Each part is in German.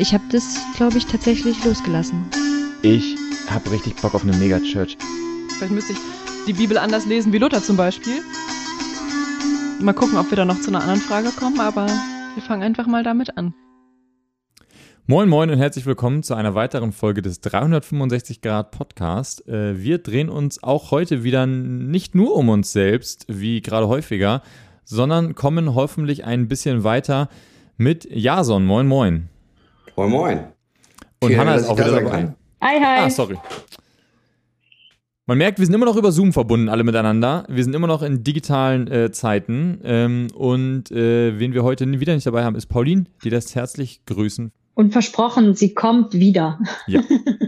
Ich habe das, glaube ich, tatsächlich losgelassen. Ich habe richtig Bock auf eine Megachurch. Vielleicht müsste ich die Bibel anders lesen wie Luther zum Beispiel. Mal gucken, ob wir da noch zu einer anderen Frage kommen, aber wir fangen einfach mal damit an. Moin Moin und herzlich willkommen zu einer weiteren Folge des 365 Grad Podcast. Äh, wir drehen uns auch heute wieder nicht nur um uns selbst, wie gerade häufiger, sondern kommen hoffentlich ein bisschen weiter mit Jason. Moin Moin. Moin Moin. Und Hanna ist auch wieder dabei. Hi, hi. Ah, sorry. Man merkt, wir sind immer noch über Zoom verbunden, alle miteinander. Wir sind immer noch in digitalen äh, Zeiten. Ähm, und äh, wen wir heute wieder nicht dabei haben, ist Pauline, die lässt herzlich grüßen. Und versprochen, sie kommt wieder. Ja,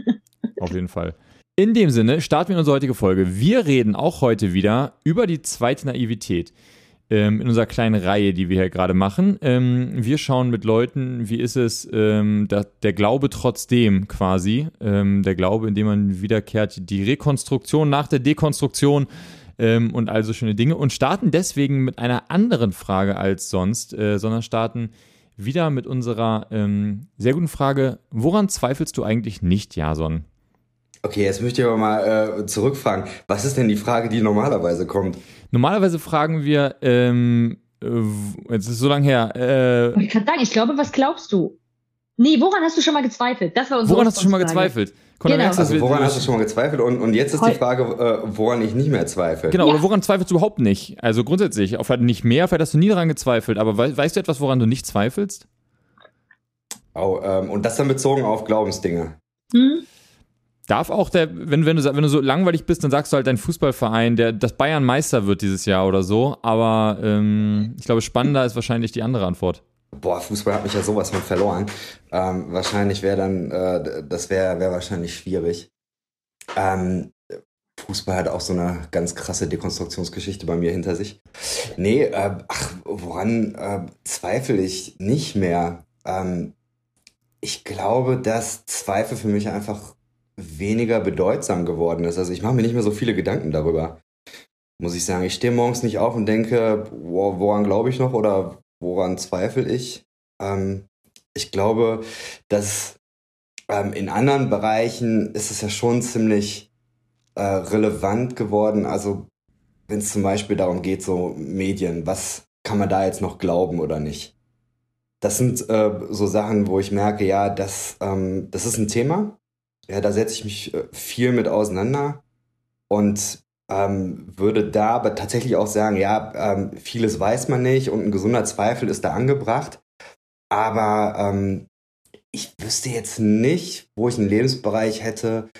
auf jeden Fall. In dem Sinne starten wir in unsere heutige Folge. Wir reden auch heute wieder über die zweite Naivität ähm, in unserer kleinen Reihe, die wir hier gerade machen. Ähm, wir schauen mit Leuten, wie ist es, ähm, da, der Glaube trotzdem quasi, ähm, der Glaube, in dem man wiederkehrt, die Rekonstruktion nach der Dekonstruktion ähm, und also schöne Dinge und starten deswegen mit einer anderen Frage als sonst, äh, sondern starten wieder mit unserer ähm, sehr guten Frage, woran zweifelst du eigentlich nicht, Jason? Okay, jetzt möchte ich aber mal äh, zurückfragen. Was ist denn die Frage, die normalerweise kommt? Normalerweise fragen wir, ähm, äh, jetzt ist es so lange her. Äh, ich kann sagen, ich glaube, was glaubst du? Nee, woran hast du schon mal gezweifelt? Das war unsere woran hast du schon mal gezweifelt? Genau. merkst du, dass Also woran hast du schon mal gezweifelt? Und, und jetzt ist die Frage, äh, woran ich nicht mehr zweifle. Genau, Ja. oder woran zweifelst du überhaupt nicht? Also grundsätzlich, auf halt nicht mehr, vielleicht hast du nie daran gezweifelt, aber wei weißt du etwas, woran du nicht zweifelst? Oh, ähm, und das dann bezogen auf Glaubensdinge. Hm? Darf auch der, wenn, wenn, du, wenn du so langweilig bist, dann sagst du halt dein Fußballverein, der das Bayern Meister wird dieses Jahr oder so, aber ähm, ich glaube, spannender ist wahrscheinlich die andere Antwort. Boah, Fußball hat mich ja sowas von verloren. Ähm, wahrscheinlich wäre dann, äh, das wäre wär wahrscheinlich schwierig. Ähm, Fußball hat auch so eine ganz krasse Dekonstruktionsgeschichte bei mir hinter sich. Nee, äh, ach, woran äh, zweifle ich nicht mehr? Ähm, ich glaube, dass Zweifel für mich einfach weniger bedeutsam geworden ist. Also ich mache mir nicht mehr so viele Gedanken darüber. Muss ich sagen, ich stehe morgens nicht auf und denke, wo- woran glaube ich noch oder woran zweifle ich? Ähm, ich glaube, dass ähm, in anderen Bereichen ist es ja schon ziemlich äh, relevant geworden. Also wenn es zum Beispiel darum geht, so Medien, was kann man da jetzt noch glauben oder nicht? Das sind äh, so Sachen, wo ich merke, ja, das, ähm, das ist ein Thema. Ja, da setze ich mich äh, viel mit auseinander und ähm, würde da aber tatsächlich auch sagen, ja, ähm, vieles weiß man nicht und ein gesunder Zweifel ist da angebracht. Aber ähm, ich wüsste jetzt nicht, wo ich einen Lebensbereich hätte,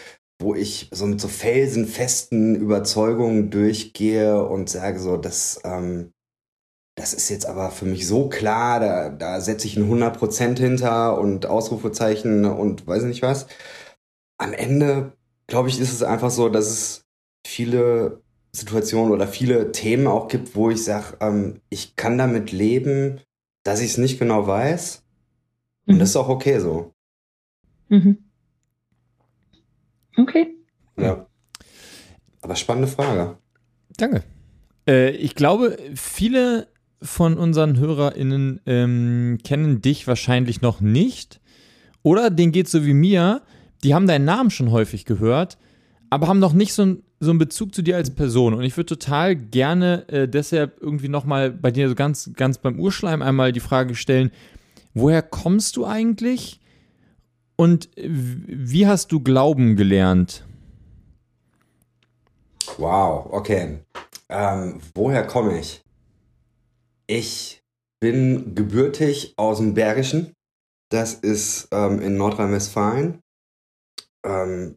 wo ich so mit so felsenfesten Überzeugungen durchgehe und sage so, das, ähm, das ist jetzt aber für mich so klar, da, da setze ich ein 100% hinter und Ausrufezeichen und weiß nicht was. Am Ende, glaube ich, ist es einfach so, dass es viele Situationen oder viele Themen auch gibt, wo ich sage, ähm, ich kann damit leben, dass ich es nicht genau weiß. Und das ist auch okay so. Mhm. Okay. Ja. Aber spannende Frage. Danke. Äh, ich glaube, viele von unseren HörerInnen ähm, kennen dich wahrscheinlich noch nicht. Oder denen geht so wie mir, die haben deinen Namen schon häufig gehört, aber haben noch nicht so, ein, so einen Bezug zu dir als Person. Und ich würde total gerne äh, deshalb irgendwie nochmal bei dir so ganz, ganz beim Urschleim einmal die Frage stellen, woher kommst du eigentlich? Und äh, wie hast du Glauben gelernt? Wow, okay. Ähm, woher komme ich? Ich bin gebürtig aus dem Bergischen. Das ist ähm, in Nordrhein-Westfalen. Ähm,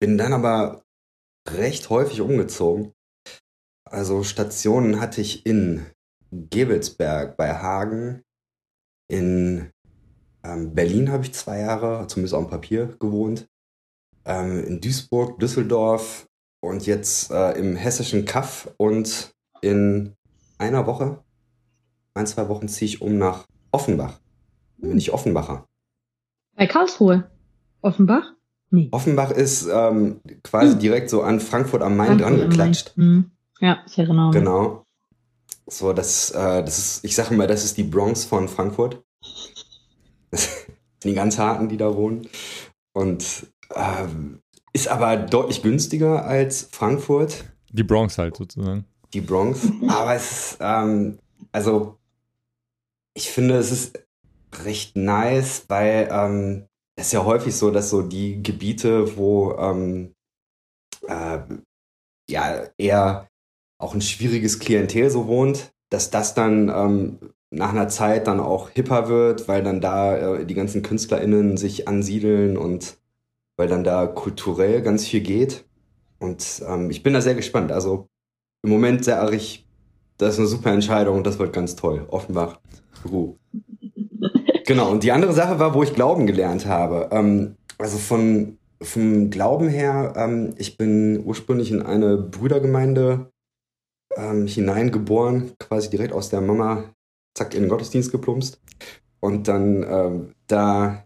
bin dann aber recht häufig umgezogen. Also Stationen hatte ich in Gebelsberg bei Hagen. In ähm, Berlin habe ich zwei Jahre, zumindest auf dem Papier, gewohnt. Ähm, in Duisburg, Düsseldorf, und jetzt äh, im hessischen Kaff und in einer Woche, ein, zwei Wochen ziehe ich um nach Offenbach. Bin ich Offenbacher. Bei Karlsruhe. Offenbach? Nee. Offenbach ist ähm, quasi Hm. direkt so an Frankfurt am Main Frankfurt dran Main. geklatscht. Hm. Ja, ich erinnere mich. Genau. So, das, äh, das ist, ich sage mal, das ist die Bronx von Frankfurt. die ganz harten, die da wohnen. Und ähm, ist aber deutlich günstiger als Frankfurt. Die Bronx halt sozusagen. Die Bronx. Aber es ist, ähm, also ich finde, es ist recht nice, weil ähm, es ist ja häufig so, dass so die Gebiete, wo ähm, äh, ja eher auch ein schwieriges Klientel so wohnt, dass das dann ähm, nach einer Zeit dann auch hipper wird, weil dann da äh, die ganzen KünstlerInnen sich ansiedeln und weil dann da kulturell ganz viel geht. Und ähm, ich bin da sehr gespannt. Also im Moment sage ich, das ist eine super Entscheidung und das wird ganz toll. Offenbach, Peru. Genau, und die andere Sache war, wo ich Glauben gelernt habe. Ähm, also von, vom Glauben her, ähm, ich bin ursprünglich in eine Brüdergemeinde ähm, hineingeboren, quasi direkt aus der Mama, zack, in den Gottesdienst geplumpst. Und dann ähm, da,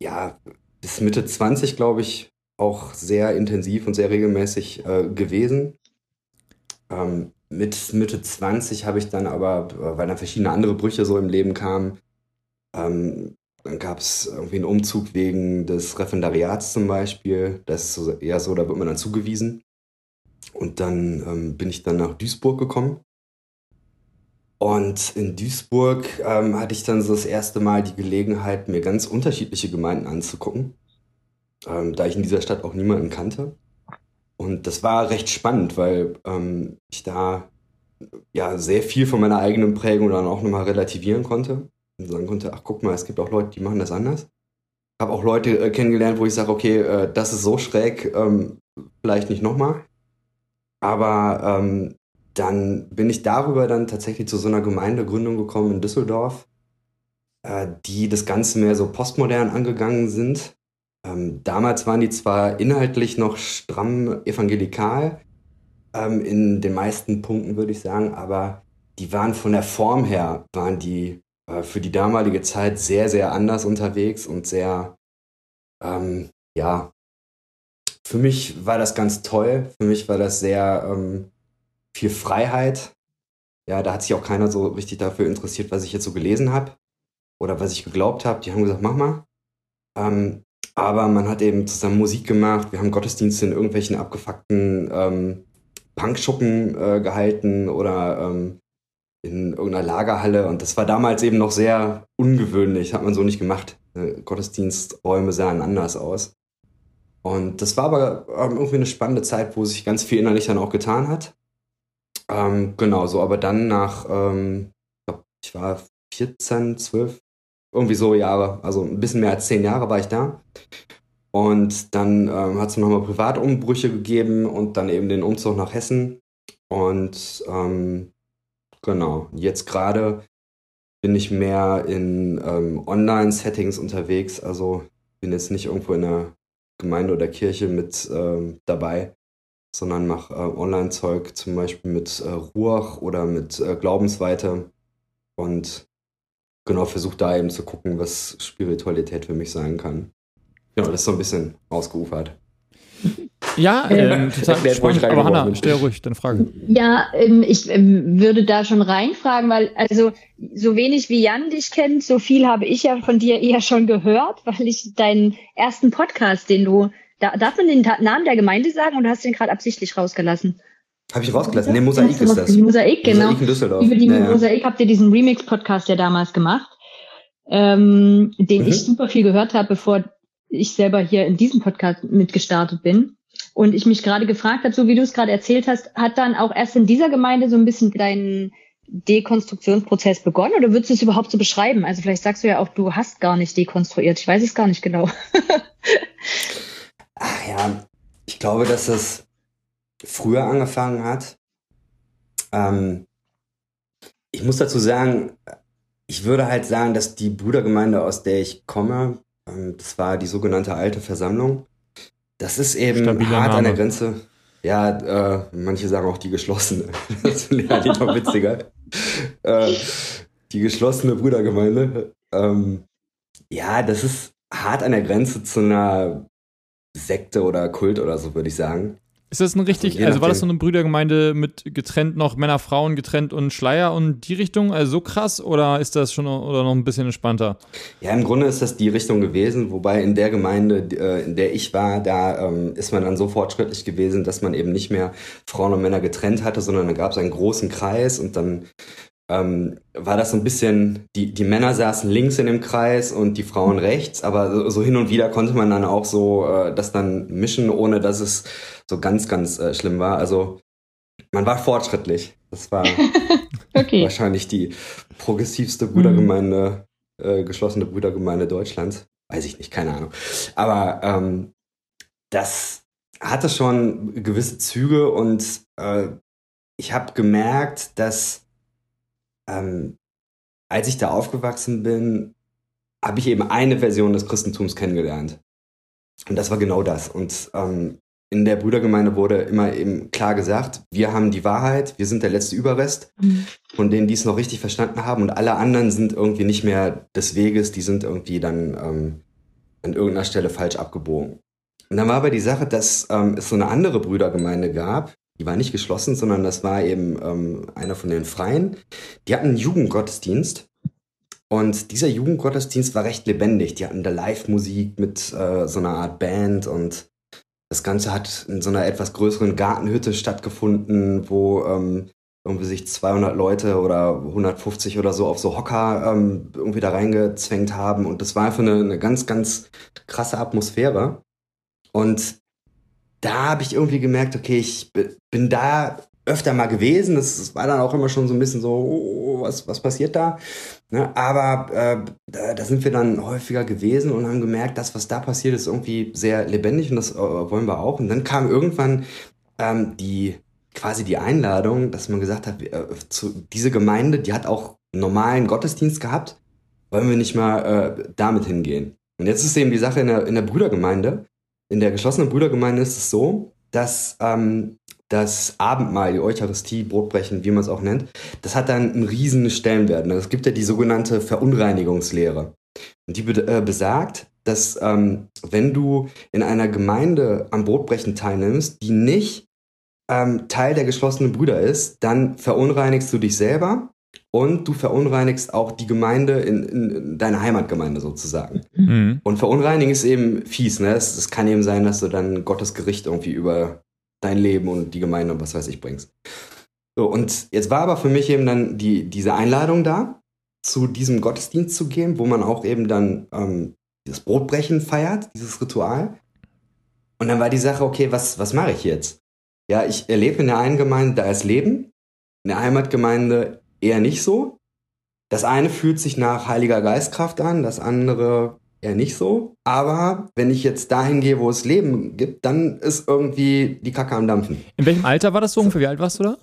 ja, bis Mitte 20, glaube ich, auch sehr intensiv und sehr regelmäßig äh, gewesen. Ähm, mit Mitte 20 habe ich dann aber, weil dann verschiedene andere Brüche so im Leben kamen, ähm, dann gab es irgendwie einen Umzug wegen des Referendariats zum Beispiel. Das ist eher so, da wird man dann zugewiesen. Und dann ähm, bin ich dann nach Duisburg gekommen. Und in Duisburg ähm, hatte ich dann so das erste Mal die Gelegenheit, mir ganz unterschiedliche Gemeinden anzugucken, ähm, da ich in dieser Stadt auch niemanden kannte. Und das war recht spannend, weil ähm, ich da ja sehr viel von meiner eigenen Prägung dann auch nochmal relativieren konnte und sagen konnte, ach guck mal, es gibt auch Leute, die machen das anders. Habe auch Leute äh, kennengelernt, wo ich sage, okay, äh, das ist so schräg, ähm, vielleicht nicht nochmal. Aber ähm, dann bin ich darüber dann tatsächlich zu so einer Gemeindegründung gekommen in Düsseldorf, äh, die das Ganze mehr so postmodern angegangen sind. Ähm, damals waren die zwar inhaltlich noch stramm evangelikal, ähm, in den meisten Punkten würde ich sagen, aber die waren von der Form her, waren die äh, für die damalige Zeit sehr, sehr anders unterwegs und sehr, ähm, ja, für mich war das ganz toll. Für mich war das sehr ähm, viel Freiheit. Ja, da hat sich auch keiner so richtig dafür interessiert, was ich jetzt so gelesen habe oder was ich geglaubt habe. Die haben gesagt, mach mal. Ähm, aber man hat eben zusammen Musik gemacht. Wir haben Gottesdienste in irgendwelchen abgefuckten ähm, Punkschuppen äh, gehalten oder ähm, in irgendeiner Lagerhalle. Und das war damals eben noch sehr ungewöhnlich, hat man so nicht gemacht. Äh, Gottesdiensträume sahen anders aus. Und das war aber ähm, irgendwie eine spannende Zeit, wo sich ganz viel innerlich dann auch getan hat. Ähm, genau, so, aber dann nach, ähm, ich war 14, 12, irgendwie so Jahre, also ein bisschen mehr als zehn Jahre war ich da. Und dann ähm, hat es nochmal Privatumbrüche gegeben und dann eben den Umzug nach Hessen. Und ähm, genau, jetzt gerade bin ich mehr in ähm, Online-Settings unterwegs. Also bin jetzt nicht irgendwo in der Gemeinde oder Kirche mit ähm, dabei, sondern mache äh, Online-Zeug zum Beispiel mit äh, Ruach oder mit äh, Glaubensweite. Und genau, versuche da eben zu gucken, was Spiritualität für mich sein kann. Genau, das ist so ein bisschen ausgeufert. Ja, ähm, total Erklärt, spannend. Aber Hanna, stell ruhig deine Frage. Ja, ähm, ich ähm, würde da schon reinfragen, weil also so wenig wie Jan dich kennt, so viel habe ich ja von dir eher schon gehört, weil ich deinen ersten Podcast, den du, da, darf man den Namen der Gemeinde sagen oder hast du den gerade absichtlich rausgelassen? Habe ich rausgelassen? Nee, Mosaik ist das. Die Mosaik, genau. Mosaik in Düsseldorf. Über die ja, Mosaik habt ihr diesen Remix-Podcast ja damals gemacht, ähm, den mhm. ich super viel gehört habe, bevor ich selber hier in diesem Podcast mitgestartet bin. Und ich mich gerade gefragt habe, so wie du es gerade erzählt hast, hat dann auch erst in dieser Gemeinde so ein bisschen dein Dekonstruktionsprozess begonnen oder würdest du es überhaupt so beschreiben? Also vielleicht sagst du ja auch, du hast gar nicht dekonstruiert. Ich weiß es gar nicht genau. Ach ja, ich glaube, dass es früher angefangen hat. Ähm, ich muss dazu sagen, ich würde halt sagen, dass die Brudergemeinde, aus der ich komme, ähm, das war die sogenannte alte Versammlung. Das ist eben Stabiler hart Name. an der Grenze. Ja, äh, manche sagen auch die geschlossene. das finde ich halt noch witziger. äh, die geschlossene Brüdergemeinde. Ähm, ja, das ist hart an der Grenze zu einer Sekte oder Kult oder so, würde ich sagen. Ist das ein richtig, je also, war das so eine Brüdergemeinde mit getrennt noch Männer, Frauen getrennt und Schleier und die Richtung? Also so krass oder ist das schon oder noch ein bisschen entspannter? Ja, im Grunde ist das die Richtung gewesen, wobei in der Gemeinde, äh, in der ich war, da ähm, ist man dann so fortschrittlich gewesen, dass man eben nicht mehr Frauen und Männer getrennt hatte, sondern da gab es einen großen Kreis und dann ähm, war das so ein bisschen, die, die Männer saßen links in dem Kreis und die Frauen rechts, aber so, so hin und wieder konnte man dann auch so äh, das dann mischen, ohne dass es so ganz, ganz äh, schlimm war. Also man war fortschrittlich. Das war Okay. wahrscheinlich die progressivste Brüdergemeinde, äh, geschlossene Brüdergemeinde Deutschlands. Weiß ich nicht, keine Ahnung. Aber ähm, das hatte schon gewisse Züge und äh, ich habe gemerkt, dass ähm, als ich da aufgewachsen bin, habe ich eben eine Version des Christentums kennengelernt. Und das war genau das. Und ähm, in der Brüdergemeinde wurde immer eben klar gesagt, wir haben die Wahrheit, wir sind der letzte Überrest Mhm. von denen, die es noch richtig verstanden haben und alle anderen sind irgendwie nicht mehr des Weges, die sind irgendwie dann ähm, an irgendeiner Stelle falsch abgebogen. Und dann war aber die Sache, dass ähm, es so eine andere Brüdergemeinde gab, die war nicht geschlossen, sondern das war eben ähm, einer von den Freien. Die hatten einen Jugendgottesdienst und dieser Jugendgottesdienst war recht lebendig. Die hatten da Live-Musik mit äh, so einer Art Band und das Ganze hat in so einer etwas größeren Gartenhütte stattgefunden, wo ähm, irgendwie sich 200 Leute oder 150 oder so auf so Hocker ähm, irgendwie da reingezwängt haben. Und das war einfach eine, eine ganz, ganz krasse Atmosphäre. Und da habe ich irgendwie gemerkt, okay, ich bi- bin da öfter mal gewesen. Das, war dann auch immer schon so ein bisschen so, oh, was, was passiert da? Ne? Aber äh, da, sind wir dann häufiger gewesen und haben gemerkt, das, was da passiert, ist irgendwie sehr lebendig und das äh, wollen wir auch. Und dann kam irgendwann ähm, die quasi die Einladung, dass man gesagt hat, äh, zu, diese Gemeinde, die hat auch normalen Gottesdienst gehabt, wollen wir nicht mal äh, damit hingehen. Und jetzt ist eben die Sache in der, in der Brüdergemeinde, in der geschlossenen Brüdergemeinde ist es so, dass ähm, das Abendmahl, die Eucharistie, Brotbrechen, wie man es auch nennt, das hat dann einen riesen Stellenwert. Ne? Es gibt ja die sogenannte Verunreinigungslehre. Und die be äh, besagt, dass ähm, wenn du in einer Gemeinde am Brotbrechen teilnimmst, die nicht ähm, Teil der geschlossenen Brüder ist, dann verunreinigst du dich selber und du verunreinigst auch die Gemeinde in, in, in deine Heimatgemeinde sozusagen. Mhm. Und verunreinigen ist eben fies, ne? Es, es kann eben sein, dass du dann Gottes Gericht irgendwie über dein Leben und die Gemeinde und was weiß ich bringst. So, und jetzt war aber für mich eben dann die, diese Einladung da, zu diesem Gottesdienst zu gehen, wo man auch eben dann ähm, das Brotbrechen feiert, dieses Ritual. Und dann war die Sache, okay, was, was mache ich jetzt? Ja, ich erlebe in der einen Gemeinde, da ist Leben, in der Heimatgemeinde eher nicht so. Das eine fühlt sich nach Heiliger Geistkraft an, das andere eher nicht so. Aber wenn ich jetzt dahin gehe, wo es Leben gibt, dann ist irgendwie die Kacke am Dampfen. In welchem Alter war das so ungefähr? Wie alt warst du da?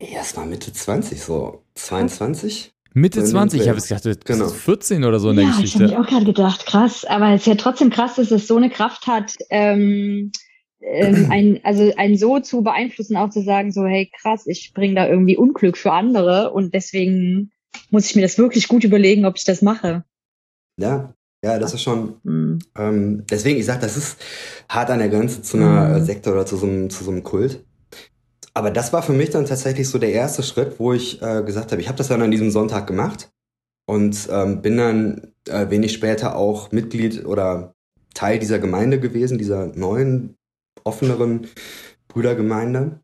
Ja, es war Mitte 20, so 22. Mitte In dem 20, ich habe jetzt gedacht, du bist Genau. 14 oder so in der ja, ich habe Geschichte. mich auch gerade gedacht, krass. Aber es ist ja trotzdem krass, dass es so eine Kraft hat, ähm, ähm, ein, also einen so zu beeinflussen, auch zu sagen, so, hey, krass, ich bringe da irgendwie Unglück für andere und deswegen muss ich mir das wirklich gut überlegen, ob ich das mache. Ja, ja, das ist schon. Hm. Ähm, deswegen, ich sag, das ist hart an der Grenze zu einer Mhm. Sekte oder zu so, einem, zu so einem Kult. Aber das war für mich dann tatsächlich so der erste Schritt, wo ich äh, gesagt habe, ich habe das dann an diesem Sonntag gemacht und ähm, bin dann äh, wenig später auch Mitglied oder Teil dieser Gemeinde gewesen, dieser neuen, offeneren Brüdergemeinde.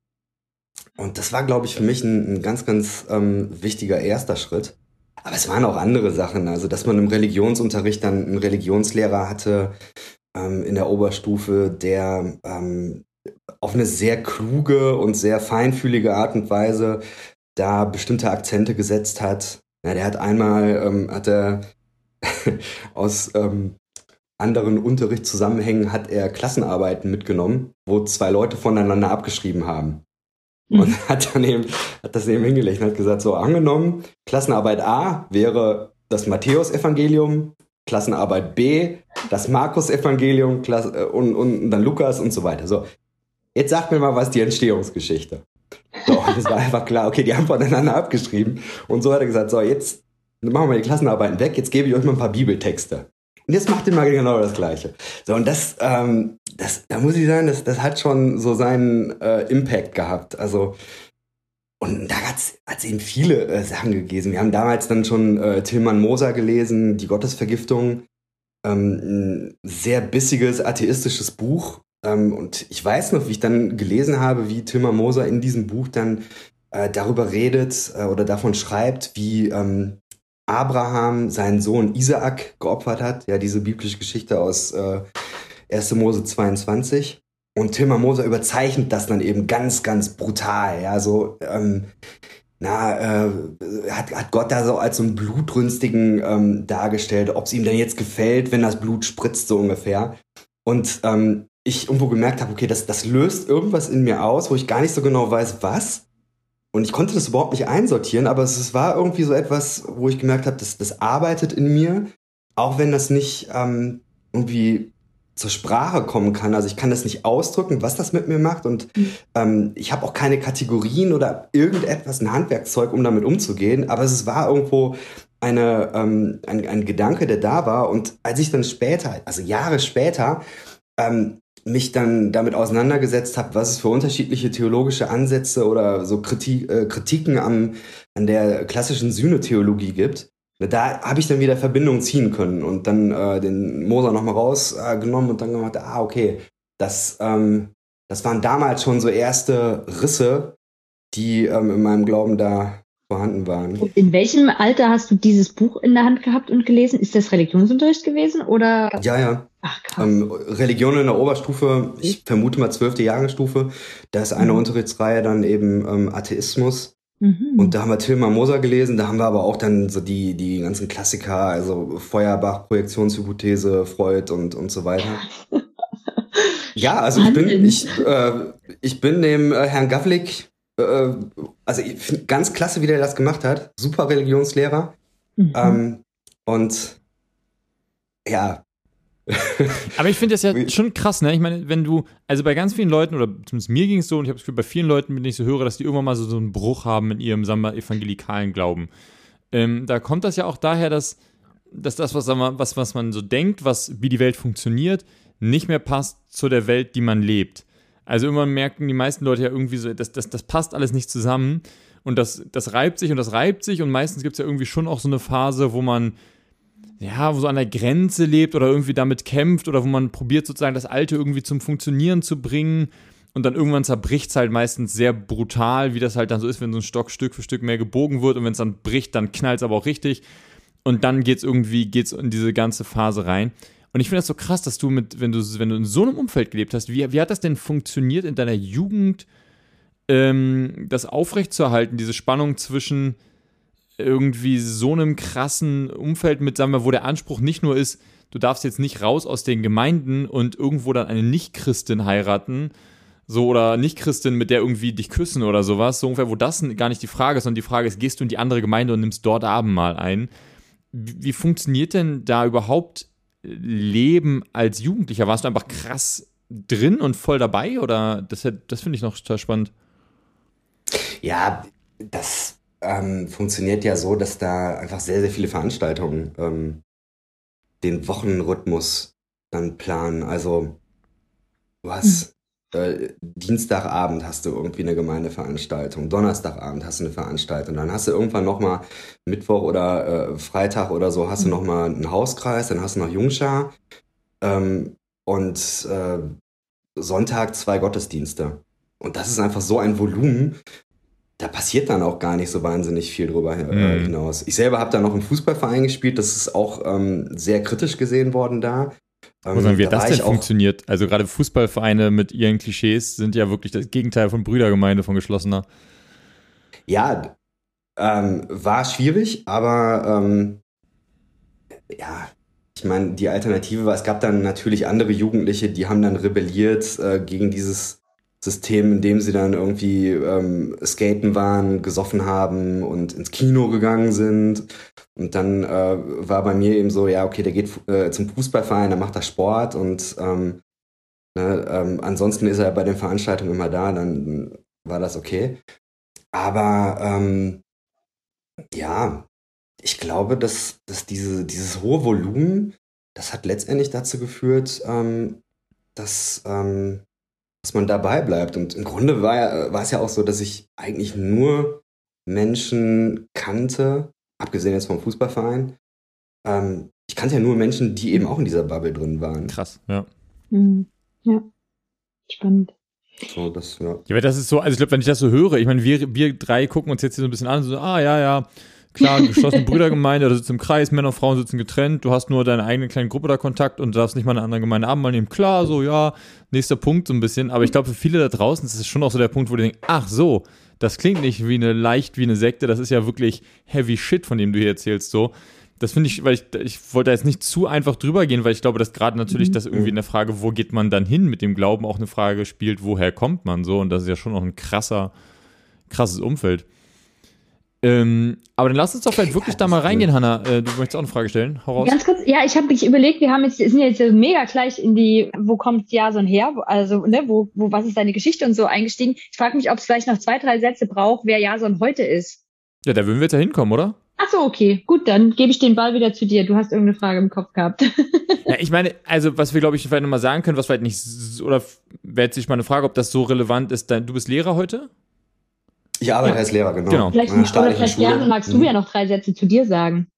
Und das war, glaube ich, für mich ein, ein ganz, ganz ähm, wichtiger erster Schritt. Aber es waren auch andere Sachen, also dass man im Religionsunterricht dann einen Religionslehrer hatte ähm, in der Oberstufe, der ähm, auf eine sehr kluge und sehr feinfühlige Art und Weise da bestimmte Akzente gesetzt hat. Ja, der hat einmal, ähm, hat er aus ähm, anderen Unterrichtszusammenhängen hat er Klassenarbeiten mitgenommen, wo zwei Leute voneinander abgeschrieben haben. Und hat dann eben, hat das eben hingelegt und hat gesagt, so angenommen, Klassenarbeit A wäre das Matthäus-Evangelium, Klassenarbeit B, das Markus-Evangelium äh, und, und dann Lukas und so weiter. So, jetzt sagt mir mal, was die Entstehungsgeschichte. So, und es war einfach klar, okay, die haben voneinander abgeschrieben. Und so hat er gesagt, so, jetzt machen wir die Klassenarbeiten weg, jetzt gebe ich euch mal ein paar Bibeltexte. Und jetzt macht ihr mal genau das Gleiche. So, und das, ähm, das, da muss ich sagen, das, das hat schon so seinen äh, Impact gehabt. Also, und da hat's hat's eben viele äh, Sachen gegeben. Wir haben damals dann schon äh, Tilman Moser gelesen, Die Gottesvergiftung. Ähm, ein sehr bissiges, atheistisches Buch. Ähm, und ich weiß noch, wie ich dann gelesen habe, wie Tilman Moser in diesem Buch dann äh, darüber redet äh, oder davon schreibt, wie ähm, Abraham seinen Sohn Isaak geopfert hat. Ja, diese biblische Geschichte aus äh, 1. Mose 22. Und Tilman Moser überzeichnet das dann eben ganz, ganz brutal. Ja, so, ähm, na, äh, hat, hat Gott da so als so einen Blutrünstigen ähm, dargestellt, ob es ihm denn jetzt gefällt, wenn das Blut spritzt, so ungefähr. Und ähm, ich irgendwo gemerkt habe, okay, das, das löst irgendwas in mir aus, wo ich gar nicht so genau weiß, was. Und ich konnte das überhaupt nicht einsortieren, aber es, war irgendwie so etwas, wo ich gemerkt habe, das, das arbeitet in mir, auch wenn das nicht ähm, irgendwie zur Sprache kommen kann. Also ich kann das nicht ausdrücken, was das mit mir macht. Und mhm. ähm, ich habe auch keine Kategorien oder irgendetwas, ein Handwerkzeug, um damit umzugehen. Aber es war irgendwo eine, ähm, ein, ein Gedanke, der da war. Und als ich dann später, also Jahre später, ähm, mich dann damit auseinandergesetzt habe, was es für unterschiedliche theologische Ansätze oder so Kritik, äh, Kritiken am, an der klassischen Sühnetheologie gibt, da habe ich dann wieder Verbindungen ziehen können und dann äh, den Moser nochmal rausgenommen äh, und dann gemacht, ah, okay, das, ähm, das waren damals schon so erste Risse, die ähm, in meinem Glauben da vorhanden waren. In welchem Alter hast du dieses Buch in der Hand gehabt und gelesen? Ist das Religionsunterricht gewesen oder? Ja, ja. Ach, krass. Ähm, Religion in der Oberstufe, ich vermute mal zwölfte Jahrgangsstufe. Da ist eine mhm. Unterrichtsreihe dann eben ähm, Atheismus. Mhm. Und da haben wir Tilman Moser gelesen, da haben wir aber auch dann so die, die ganzen Klassiker, also Feuerbach, Projektionshypothese, Freud und, und so weiter. ja, also ich bin, ich, äh, ich bin dem äh, Herrn Gavlik, äh, also ich ganz klasse, wie der das gemacht hat. Super Religionslehrer. Mhm. Ähm, und ja, Aber ich finde das ja schon krass, ne? Ich meine, wenn du, also bei ganz vielen Leuten, oder zumindest mir ging es so, und ich habe es bei vielen Leuten, wenn ich so höre, dass die irgendwann mal so, so einen Bruch haben in ihrem, sagen wir, evangelikalen Glauben. Ähm, da kommt das ja auch daher, dass, dass das, was, wir, was, was man so denkt, was, wie die Welt funktioniert, nicht mehr passt zu der Welt, die man lebt. Also irgendwann merken die meisten Leute ja irgendwie so, das, das, das passt alles nicht zusammen. Und das, das reibt sich und das reibt sich. Und meistens gibt es ja irgendwie schon auch so eine Phase, wo man ja, wo so an der Grenze lebt oder irgendwie damit kämpft oder wo man probiert sozusagen das Alte irgendwie zum Funktionieren zu bringen. Und dann irgendwann zerbricht es halt meistens sehr brutal, wie das halt dann so ist, wenn so ein Stock Stück für Stück mehr gebogen wird. Und wenn es dann bricht, dann knallt es aber auch richtig. Und dann geht es irgendwie geht's in diese ganze Phase rein. Und ich finde das so krass, dass du mit, wenn du, wenn du in so einem Umfeld gelebt hast, wie, wie hat das denn funktioniert in deiner Jugend, ähm, das aufrechtzuerhalten, diese Spannung zwischen irgendwie so einem krassen Umfeld mit, sagen wir, wo der Anspruch nicht nur ist, du darfst jetzt nicht raus aus den Gemeinden und irgendwo dann eine Nicht-Christin heiraten, so oder Nicht-Christin, mit der irgendwie dich küssen oder sowas, so ungefähr, wo das gar nicht die Frage ist, sondern die Frage ist, gehst du in die andere Gemeinde und nimmst dort Abendmahl ein? Wie, funktioniert denn da überhaupt Leben als Jugendlicher? Warst du einfach krass drin und voll dabei oder das, das finde ich noch total spannend. Ja, das ähm, funktioniert ja so, dass da einfach sehr, sehr viele Veranstaltungen ähm, den Wochenrhythmus dann planen. Also du hast mhm. äh, Dienstagabend hast du irgendwie eine Gemeindeveranstaltung, Donnerstagabend hast du eine Veranstaltung, dann hast du irgendwann nochmal Mittwoch oder äh, Freitag oder so hast mhm. du nochmal einen Hauskreis, dann hast du noch Jungschar ähm, und äh, Sonntag zwei Gottesdienste. Und das ist einfach so ein Volumen, da passiert dann auch gar nicht so wahnsinnig viel drüber mhm. hinaus. Ich selber habe da noch im Fußballverein gespielt, das ist auch ähm, sehr kritisch gesehen worden da. Ähm, sagen, wie hat das denn funktioniert? Also gerade Fußballvereine mit ihren Klischees sind ja wirklich das Gegenteil von Brüdergemeinde, von geschlossener. Ja, ähm, war schwierig, aber ähm, ja, ich meine, die Alternative war, es gab dann natürlich andere Jugendliche, die haben dann rebelliert äh, gegen dieses System, in dem sie dann irgendwie ähm, skaten waren, gesoffen haben und ins Kino gegangen sind. Und dann äh, war bei mir eben so, ja, okay, der geht äh, zum Fußballverein, der macht da Sport und ähm, ne, ähm, ansonsten ist er bei den Veranstaltungen immer da, dann war das okay. Aber ähm, ja, ich glaube, dass, dass diese, dieses hohe Volumen das hat letztendlich dazu geführt, ähm, dass, ähm, dass man dabei bleibt. Und im Grunde war, war es ja auch so, dass ich eigentlich nur Menschen kannte, abgesehen jetzt vom Fußballverein. Ähm, ich kannte ja nur Menschen, die eben auch in dieser Bubble drin waren. Krass, ja. Mhm. Ja. Spannend. So, das, ja. Ja, das ist so, also ich glaube, wenn ich das so höre, ich meine, wir, wir drei gucken uns jetzt hier so ein bisschen an, so, ah, ja, ja, klar, geschlossene Brüdergemeinde, da sitzt im Kreis, Männer und Frauen sitzen getrennt, du hast nur deine eigene kleine Gruppe da Kontakt und darfst nicht mal eine andere Gemeinde abmal nehmen. Klar, so, ja, nächster Punkt so ein bisschen, aber ich glaube, für viele da draußen ist es schon auch so der Punkt, wo die denken, ach so, das klingt nicht wie eine leicht wie eine Sekte, das ist ja wirklich heavy shit, von dem du hier erzählst, so das finde ich, weil ich, ich wollte da jetzt nicht zu einfach drüber gehen, weil ich glaube, dass gerade natürlich Mhm. das irgendwie in der Frage, wo geht man dann hin mit dem Glauben, auch eine Frage spielt, woher kommt man so? Und das ist ja schon noch ein krasser, krasses Umfeld. Ähm, aber dann lass uns doch vielleicht wirklich da mal reingehen, Hanna. Äh, du möchtest auch eine Frage stellen. Hau raus. Ganz kurz, ja, ich habe mich überlegt, wir haben jetzt, sind jetzt mega gleich in die, wo kommt Jason her? Also, ne, wo, wo, was ist seine Geschichte und so eingestiegen. Ich frage mich, ob es vielleicht noch zwei, drei Sätze braucht, wer Jason heute ist. Ja, da würden wir jetzt ja hinkommen, oder? Ach so, okay, gut, dann gebe ich den Ball wieder zu dir. Du hast irgendeine Frage im Kopf gehabt. Ja, ich meine, also was wir, glaube ich, vielleicht nochmal sagen können, was vielleicht nicht, oder wäre jetzt sich mal eine Frage, ob das so relevant ist. Du bist Lehrer heute? Ich arbeite Ja. als Lehrer, genau. Genau. vielleicht, einer oder vielleicht magst du Mhm. ja noch drei Sätze zu dir sagen.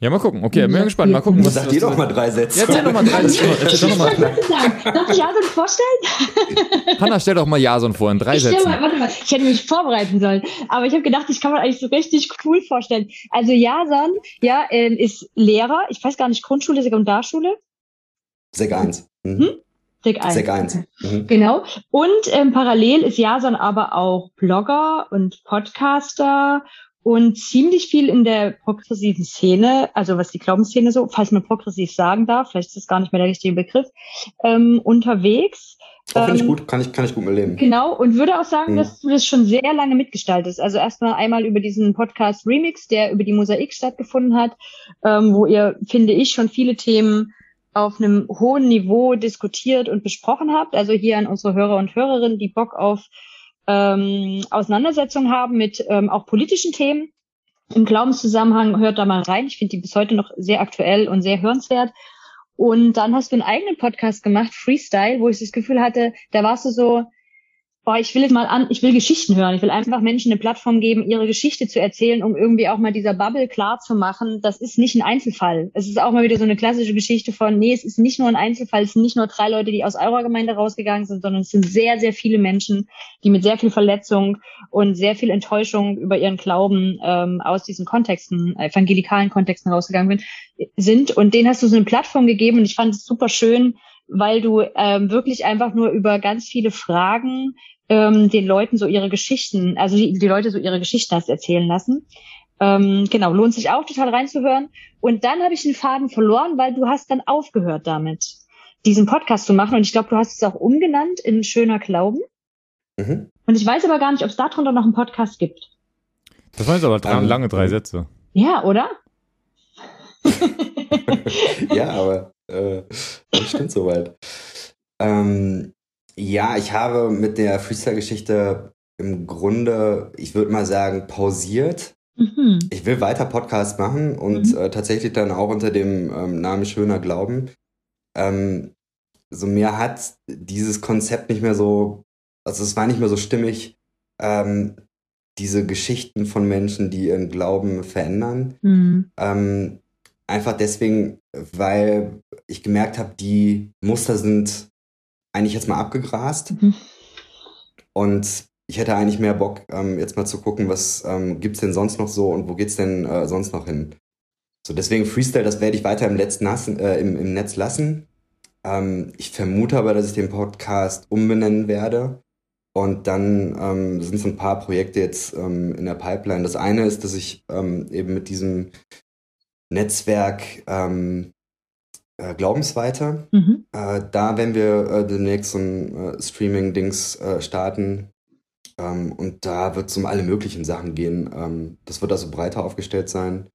Ja, mal gucken. Okay, bin Ja, gespannt. Mal gucken, was Sag dir doch mal drei Sätze. Ja, erzähl doch mal drei Sätze. Erzähl doch noch mal. Sätze sagen. Darf ich Jason vorstellen? Hanna, stell doch mal Jason vor in drei Ich, stell Sätzen. mal, warte mal, ich hätte mich vorbereiten sollen. Aber ich habe gedacht, ich kann mir eigentlich so richtig cool vorstellen. Also Jason, ja, ähm, ist Lehrer. Ich weiß gar nicht, Grundschule, Sekundarschule. Sek 1. Mhm. Hm? Sek 1. Sek 1. Mhm. Genau. Und ähm, parallel ist Jason aber auch Blogger und Podcaster und ziemlich viel in der progressiven Szene, also was die Glaubensszene so, falls man progressiv sagen darf, vielleicht ist das gar nicht mehr der richtige Begriff, ähm, unterwegs. Oh, Finde ich Ähm, gut, kann ich, kann ich gut mit leben. Genau, und würde auch sagen, Mhm. dass du das schon sehr lange mitgestaltest. Also erstmal einmal über diesen Podcast Remix, der über die Mosaik stattgefunden hat, ähm, wo ihr, finde ich, schon viele Themen auf einem hohen Niveau diskutiert und besprochen habt. Also hier an unsere Hörer und Hörerinnen, die Bock auf ähm, Auseinandersetzung haben mit ähm, auch politischen Themen. Im Glaubenszusammenhang hört da mal rein. Ich finde die bis heute noch sehr aktuell und sehr hörenswert. Und dann hast du einen eigenen Podcast gemacht, Freestyle, wo ich das Gefühl hatte, da warst du so, boah, ich will jetzt mal an, ich will Geschichten hören. Ich will einfach Menschen eine Plattform geben, ihre Geschichte zu erzählen, um irgendwie auch mal dieser Bubble klar zu machen, das ist nicht ein Einzelfall. Es ist auch mal wieder so eine klassische Geschichte von, nee, es ist nicht nur ein Einzelfall, es sind nicht nur drei Leute, die aus eurer Gemeinde rausgegangen sind, sondern es sind sehr, sehr viele Menschen, die mit sehr viel Verletzung und sehr viel Enttäuschung über ihren Glauben ähm, aus diesen Kontexten, evangelikalen Kontexten rausgegangen sind. Und denen hast du so eine Plattform gegeben und ich fand es super schön, weil du ähm, wirklich einfach nur über ganz viele Fragen ähm, den Leuten so ihre Geschichten, also die, die Leute so ihre Geschichten hast erzählen lassen. Ähm, genau, lohnt sich auch total reinzuhören. Und dann habe ich den Faden verloren, weil du hast dann aufgehört damit, diesen Podcast zu machen. Und ich glaube, du hast es auch umgenannt in Schöner Glauben. Mhm. Und ich weiß aber gar nicht, ob es darunter noch einen Podcast gibt. Das waren jetzt aber drei, Ähm, lange drei Sätze. Ja, oder? ja, aber äh, das stimmt soweit. Ähm, ja, ich habe mit der Freestyle-Geschichte im Grunde, ich würde mal sagen, pausiert. Mhm. Ich will weiter Podcasts machen und Mhm. äh, tatsächlich dann auch unter dem ähm, Namen Schöner Glauben. Ähm, so mir hat dieses Konzept nicht mehr so, also es war nicht mehr so stimmig, ähm, diese Geschichten von Menschen, die ihren Glauben verändern. Mhm. Ähm, einfach deswegen, weil ich gemerkt habe, die Muster sind eigentlich jetzt mal abgegrast. Mhm. Und ich hätte eigentlich mehr Bock, ähm, jetzt mal zu gucken, was ähm, gibt's denn sonst noch so und wo geht's denn äh, sonst noch hin. So, deswegen Freestyle, das werde ich weiter im, Netz lassen, äh, im, im Netz lassen. Ähm, ich vermute aber, dass ich den Podcast umbenennen werde. Und dann ähm, sind so ein paar Projekte jetzt ähm, in der Pipeline. Das eine ist, dass ich ähm, eben mit diesem Netzwerk ähm, äh, Glaubensweiter, Mhm. äh, da werden wir äh, demnächst so ein äh, Streaming-Dings äh, starten. Ähm, und da wird es um alle möglichen Sachen gehen. Ähm, das wird also breiter aufgestellt sein.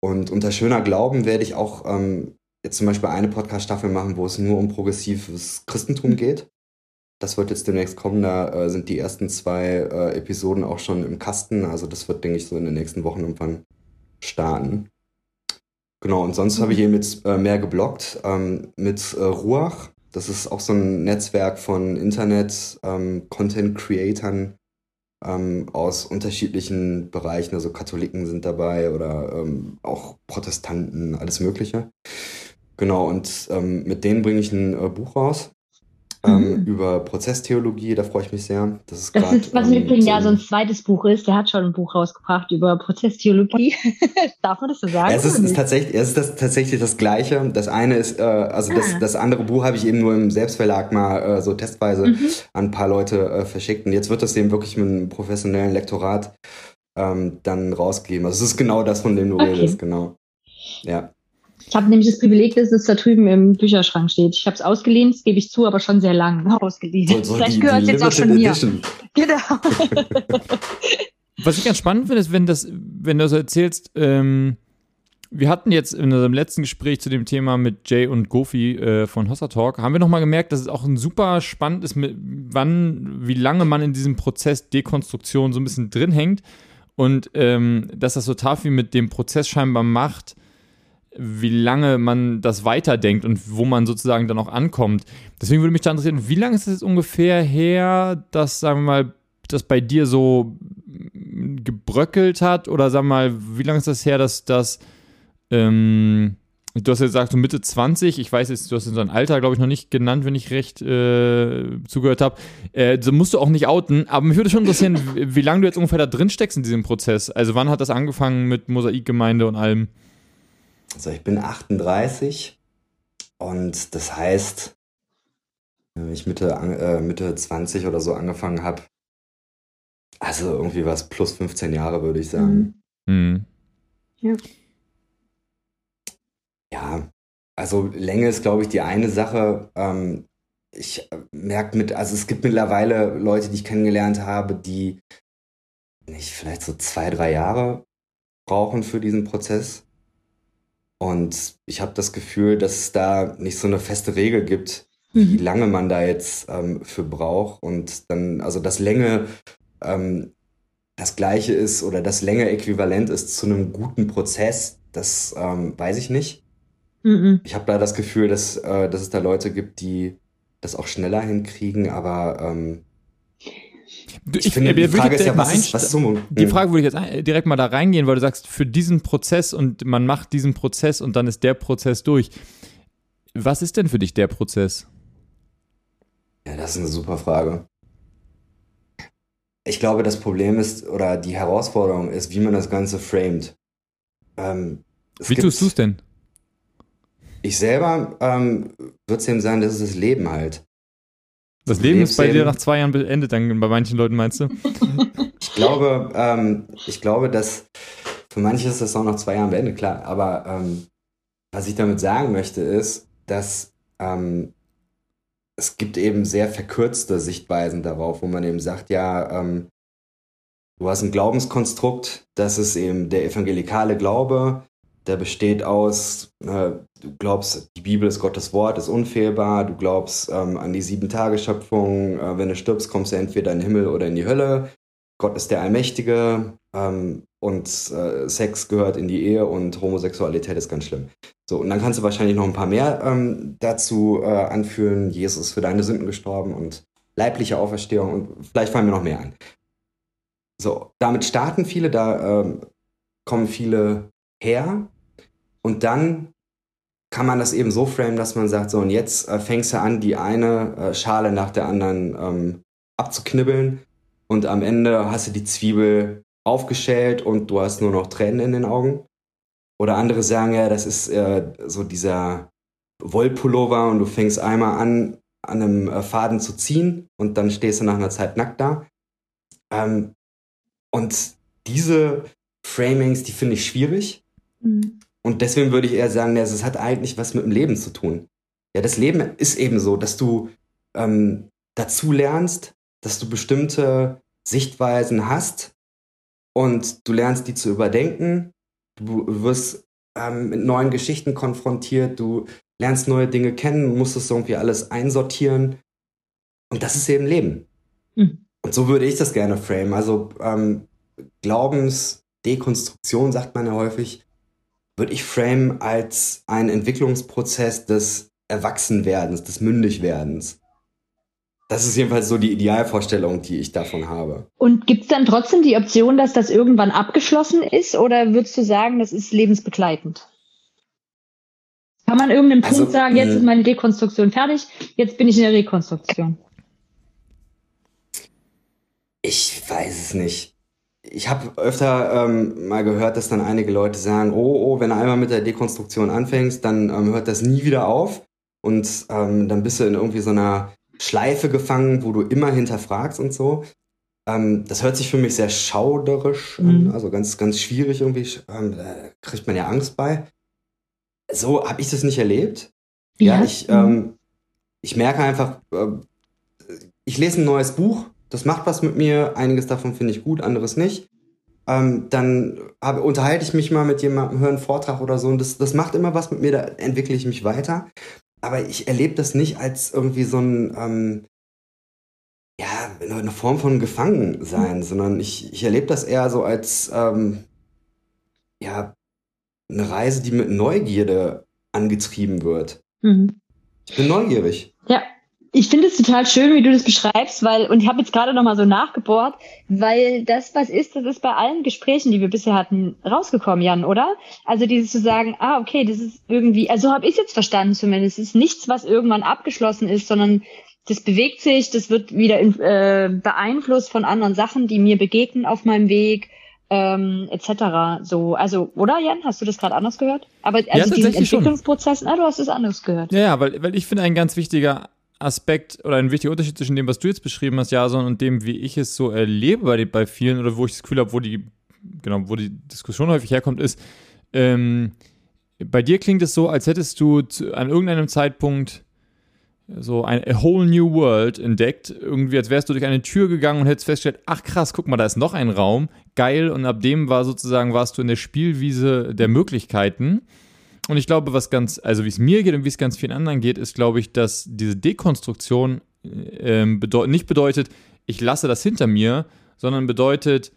Und unter schöner Glauben werde ich auch ähm, jetzt zum Beispiel eine Podcast-Staffel machen, wo es nur um progressives Christentum geht. Das wird jetzt demnächst kommen. Da äh, sind die ersten zwei Episoden auch schon im Kasten. Also das wird, denke ich, so in den nächsten Wochen irgendwann starten. Genau, und sonst habe ich eben jetzt äh, mehr geblockt ähm, mit äh, Ruach. Das ist auch so ein Netzwerk von Internet-Content-Creatern ähm, aus unterschiedlichen Bereichen. Also Katholiken sind dabei oder ähm, auch Protestanten, alles Mögliche. Genau, und ähm, mit denen bringe ich ein äh, Buch raus ähm, mhm. über Prozesstheologie, da freue ich mich sehr. Das ist, das grad, ist was im ähm, Übrigen so ja so ein zweites Buch ist. Der hat schon ein Buch rausgebracht über Prozesstheologie. Darf man das so sagen? Ja, es ist, ist tatsächlich, es ist das, tatsächlich das Gleiche. Das eine ist, äh, also ah. das, das andere Buch habe ich eben nur im Selbstverlag mal äh, so testweise mhm. an ein paar Leute äh, verschickt. Und jetzt wird das eben wirklich mit einem professionellen Lektorat ähm, dann rausgegeben. Also es ist genau das, von dem du okay. redest, genau. Ja. Ich habe nämlich das Privileg, dass es da drüben im Bücherschrank steht. Ich habe es ausgeliehen, das gebe ich zu, aber schon sehr lang ausgeliehen. So, so Vielleicht gehört es jetzt auch schon Edition. mir. Genau. Was ich ganz spannend finde, ist, wenn, das, wenn du so erzählst, ähm, wir hatten jetzt in unserem letzten Gespräch zu dem Thema mit Jay und Gofi äh, von Hossa Talk, haben wir nochmal gemerkt, dass es auch ein super spannend ist, mit wann, wie lange man in diesem Prozess Dekonstruktion so ein bisschen drin hängt und ähm, dass das total viel mit dem Prozess scheinbar macht, wie lange man das weiterdenkt und wo man sozusagen dann auch ankommt. Deswegen würde mich da interessieren, wie lange ist es ungefähr her, dass, sagen wir mal, das bei dir so gebröckelt hat? Oder sagen wir mal, wie lange ist das her, dass das, ähm, du hast ja gesagt, so Mitte 20, ich weiß jetzt, du hast so ein Alter, glaube ich, noch nicht genannt, wenn ich recht äh, zugehört habe. Äh, so musst du auch nicht outen, aber mich würde schon interessieren, wie, wie lange du jetzt ungefähr da drin steckst in diesem Prozess. Also wann hat das angefangen mit Mosaikgemeinde und allem? Also ich bin 38 und das heißt, wenn ich Mitte, äh, Mitte 20 oder so angefangen habe, also irgendwie was plus 15 Jahre, würde ich sagen. Mhm. Ja. Ja, also Länge ist, glaube ich, die eine Sache. Ähm, ich merke mit, also es gibt mittlerweile Leute, die ich kennengelernt habe, die nicht vielleicht so zwei, drei Jahre brauchen für diesen Prozess. Und ich habe das Gefühl, dass es da nicht so eine feste Regel gibt, wie mhm. lange man da jetzt ähm, für braucht. Und dann, also das Länge ähm, das gleiche ist oder das Länge äquivalent ist zu einem guten Prozess, das ähm, weiß ich nicht. Mhm. Ich habe da das Gefühl, dass, äh, dass es da Leute gibt, die das auch schneller hinkriegen, aber ähm, ich, ich finde, die Frage ist ja, was ist, was ist so, Die Frage würde ich jetzt direkt mal da reingehen, weil du sagst, für diesen Prozess und man macht diesen Prozess und dann ist der Prozess durch. Was ist denn für dich der Prozess? Ja, das ist eine super Frage. Ich glaube, das Problem ist, oder die Herausforderung ist, wie man das Ganze framed. Ähm, wie tust du es denn? Ich selber ähm, würde es eben sagen, das ist das Leben halt. Das Leben ist bei dir nach zwei Jahren beendet, dann bei manchen Leuten meinst du? ich glaube, ähm, ich glaube, dass für manche ist das auch nach zwei Jahren beendet, klar. Aber ähm, was ich damit sagen möchte, ist, dass ähm, es gibt eben sehr verkürzte Sichtweisen darauf, wo man eben sagt, ja, ähm, du hast ein Glaubenskonstrukt, das ist eben der evangelikale Glaube, der besteht aus, äh, du glaubst, die Bibel ist Gottes Wort, ist unfehlbar, du glaubst ähm, an die Sieben-Tage-Schöpfung, äh, wenn du stirbst, kommst du entweder in den Himmel oder in die Hölle, Gott ist der Allmächtige ähm, und äh, Sex gehört in die Ehe und Homosexualität ist ganz schlimm. So, und dann kannst du wahrscheinlich noch ein paar mehr ähm, dazu äh, anführen, Jesus ist für deine Sünden gestorben und leibliche Auferstehung und vielleicht fallen mir noch mehr an. So, damit starten viele, da ähm, kommen viele her. Und dann kann man das eben so framen, dass man sagt, so und jetzt äh, fängst du an, die eine äh, Schale nach der anderen ähm, abzuknibbeln und am Ende hast du die Zwiebel aufgeschält und du hast nur noch Tränen in den Augen. Oder andere sagen ja, das ist äh, so dieser Wollpullover und du fängst einmal an, an einem äh, Faden zu ziehen und dann stehst du nach einer Zeit nackt da. Ähm, und diese Framings, die finde ich schwierig. Mhm. Und deswegen würde ich eher sagen, es hat eigentlich was mit dem Leben zu tun. Ja, das Leben ist eben so, dass du ähm, dazu lernst, dass du bestimmte Sichtweisen hast und du lernst die zu überdenken. Du wirst ähm, mit neuen Geschichten konfrontiert, du lernst neue Dinge kennen, musst es irgendwie alles einsortieren. Und das ist eben Leben. Mhm. Und so würde ich das gerne frame. Also ähm, Glaubensdekonstruktion sagt man ja häufig, würde ich frame als einen Entwicklungsprozess des Erwachsenwerdens, des Mündigwerdens. Das ist jedenfalls so die Idealvorstellung, die ich davon habe. Und gibt es dann trotzdem die Option, dass das irgendwann abgeschlossen ist oder würdest du sagen, das ist lebensbegleitend? Kann man irgendeinen also, Punkt sagen, jetzt ist meine Dekonstruktion fertig, jetzt bin ich in der Rekonstruktion? Ich weiß es nicht. Ich habe öfter ähm, mal gehört, dass dann einige Leute sagen, oh, oh, wenn du einmal mit der Dekonstruktion anfängst, dann ähm, hört das nie wieder auf. Und ähm, dann bist du in irgendwie so einer Schleife gefangen, wo du immer hinterfragst und so. Ähm, das hört sich für mich sehr schauderisch an, mhm. also ganz, ganz schwierig irgendwie. Ähm, da kriegt man ja Angst bei. So habe ich das nicht erlebt. Ja, ja ich, ähm, ich merke einfach, äh, ich lese ein neues Buch, das macht was mit mir. Einiges davon finde ich gut, anderes nicht. Ähm, dann hab, unterhalte ich mich mal mit jemandem, höre einen Vortrag oder so und das, das macht immer was mit mir, da entwickle ich mich weiter aber ich erlebe das nicht als irgendwie so ein, ähm, ja, eine Form von Gefangensein, mhm. sondern ich, ich erlebe das eher so als, ähm, ja, eine Reise, die mit Neugierde angetrieben wird. Mhm. Ich bin neugierig. Ja, ich finde es total schön, wie du das beschreibst, weil, und ich habe jetzt gerade nochmal so nachgebohrt, weil das, was ist, das ist bei allen Gesprächen, die wir bisher hatten, rausgekommen, Jan, oder? Also dieses zu sagen, ah, okay, das ist irgendwie, also habe ich jetzt verstanden zumindest, es ist nichts, was irgendwann abgeschlossen ist, sondern das bewegt sich, das wird wieder in, äh, beeinflusst von anderen Sachen, die mir begegnen auf meinem Weg, ähm, etc. So, also, oder Jan, hast du das gerade anders gehört? Aber also ja, diesen Entwicklungsprozess, na, du hast es anders gehört. Ja, ja, weil, weil ich finde ein ganz wichtiger Aspekt oder ein wichtiger Unterschied zwischen dem, was du jetzt beschrieben hast, Jason, und dem, wie ich es so erlebe bei, bei vielen oder wo ich das Gefühl habe, wo die, genau, wo die Diskussion häufig herkommt, ist, ähm, bei dir klingt es so, als hättest du zu, an irgendeinem Zeitpunkt so ein a whole new world entdeckt, irgendwie als wärst du durch eine Tür gegangen und hättest festgestellt, ach krass, guck mal, da ist noch ein Raum, geil, und ab dem war sozusagen, warst du in der Spielwiese der Möglichkeiten und ich glaube, was ganz, also wie es mir geht und wie es ganz vielen anderen geht, ist, glaube ich, dass diese Dekonstruktion äh, bedeut nicht bedeutet, ich lasse das hinter mir, sondern bedeutet,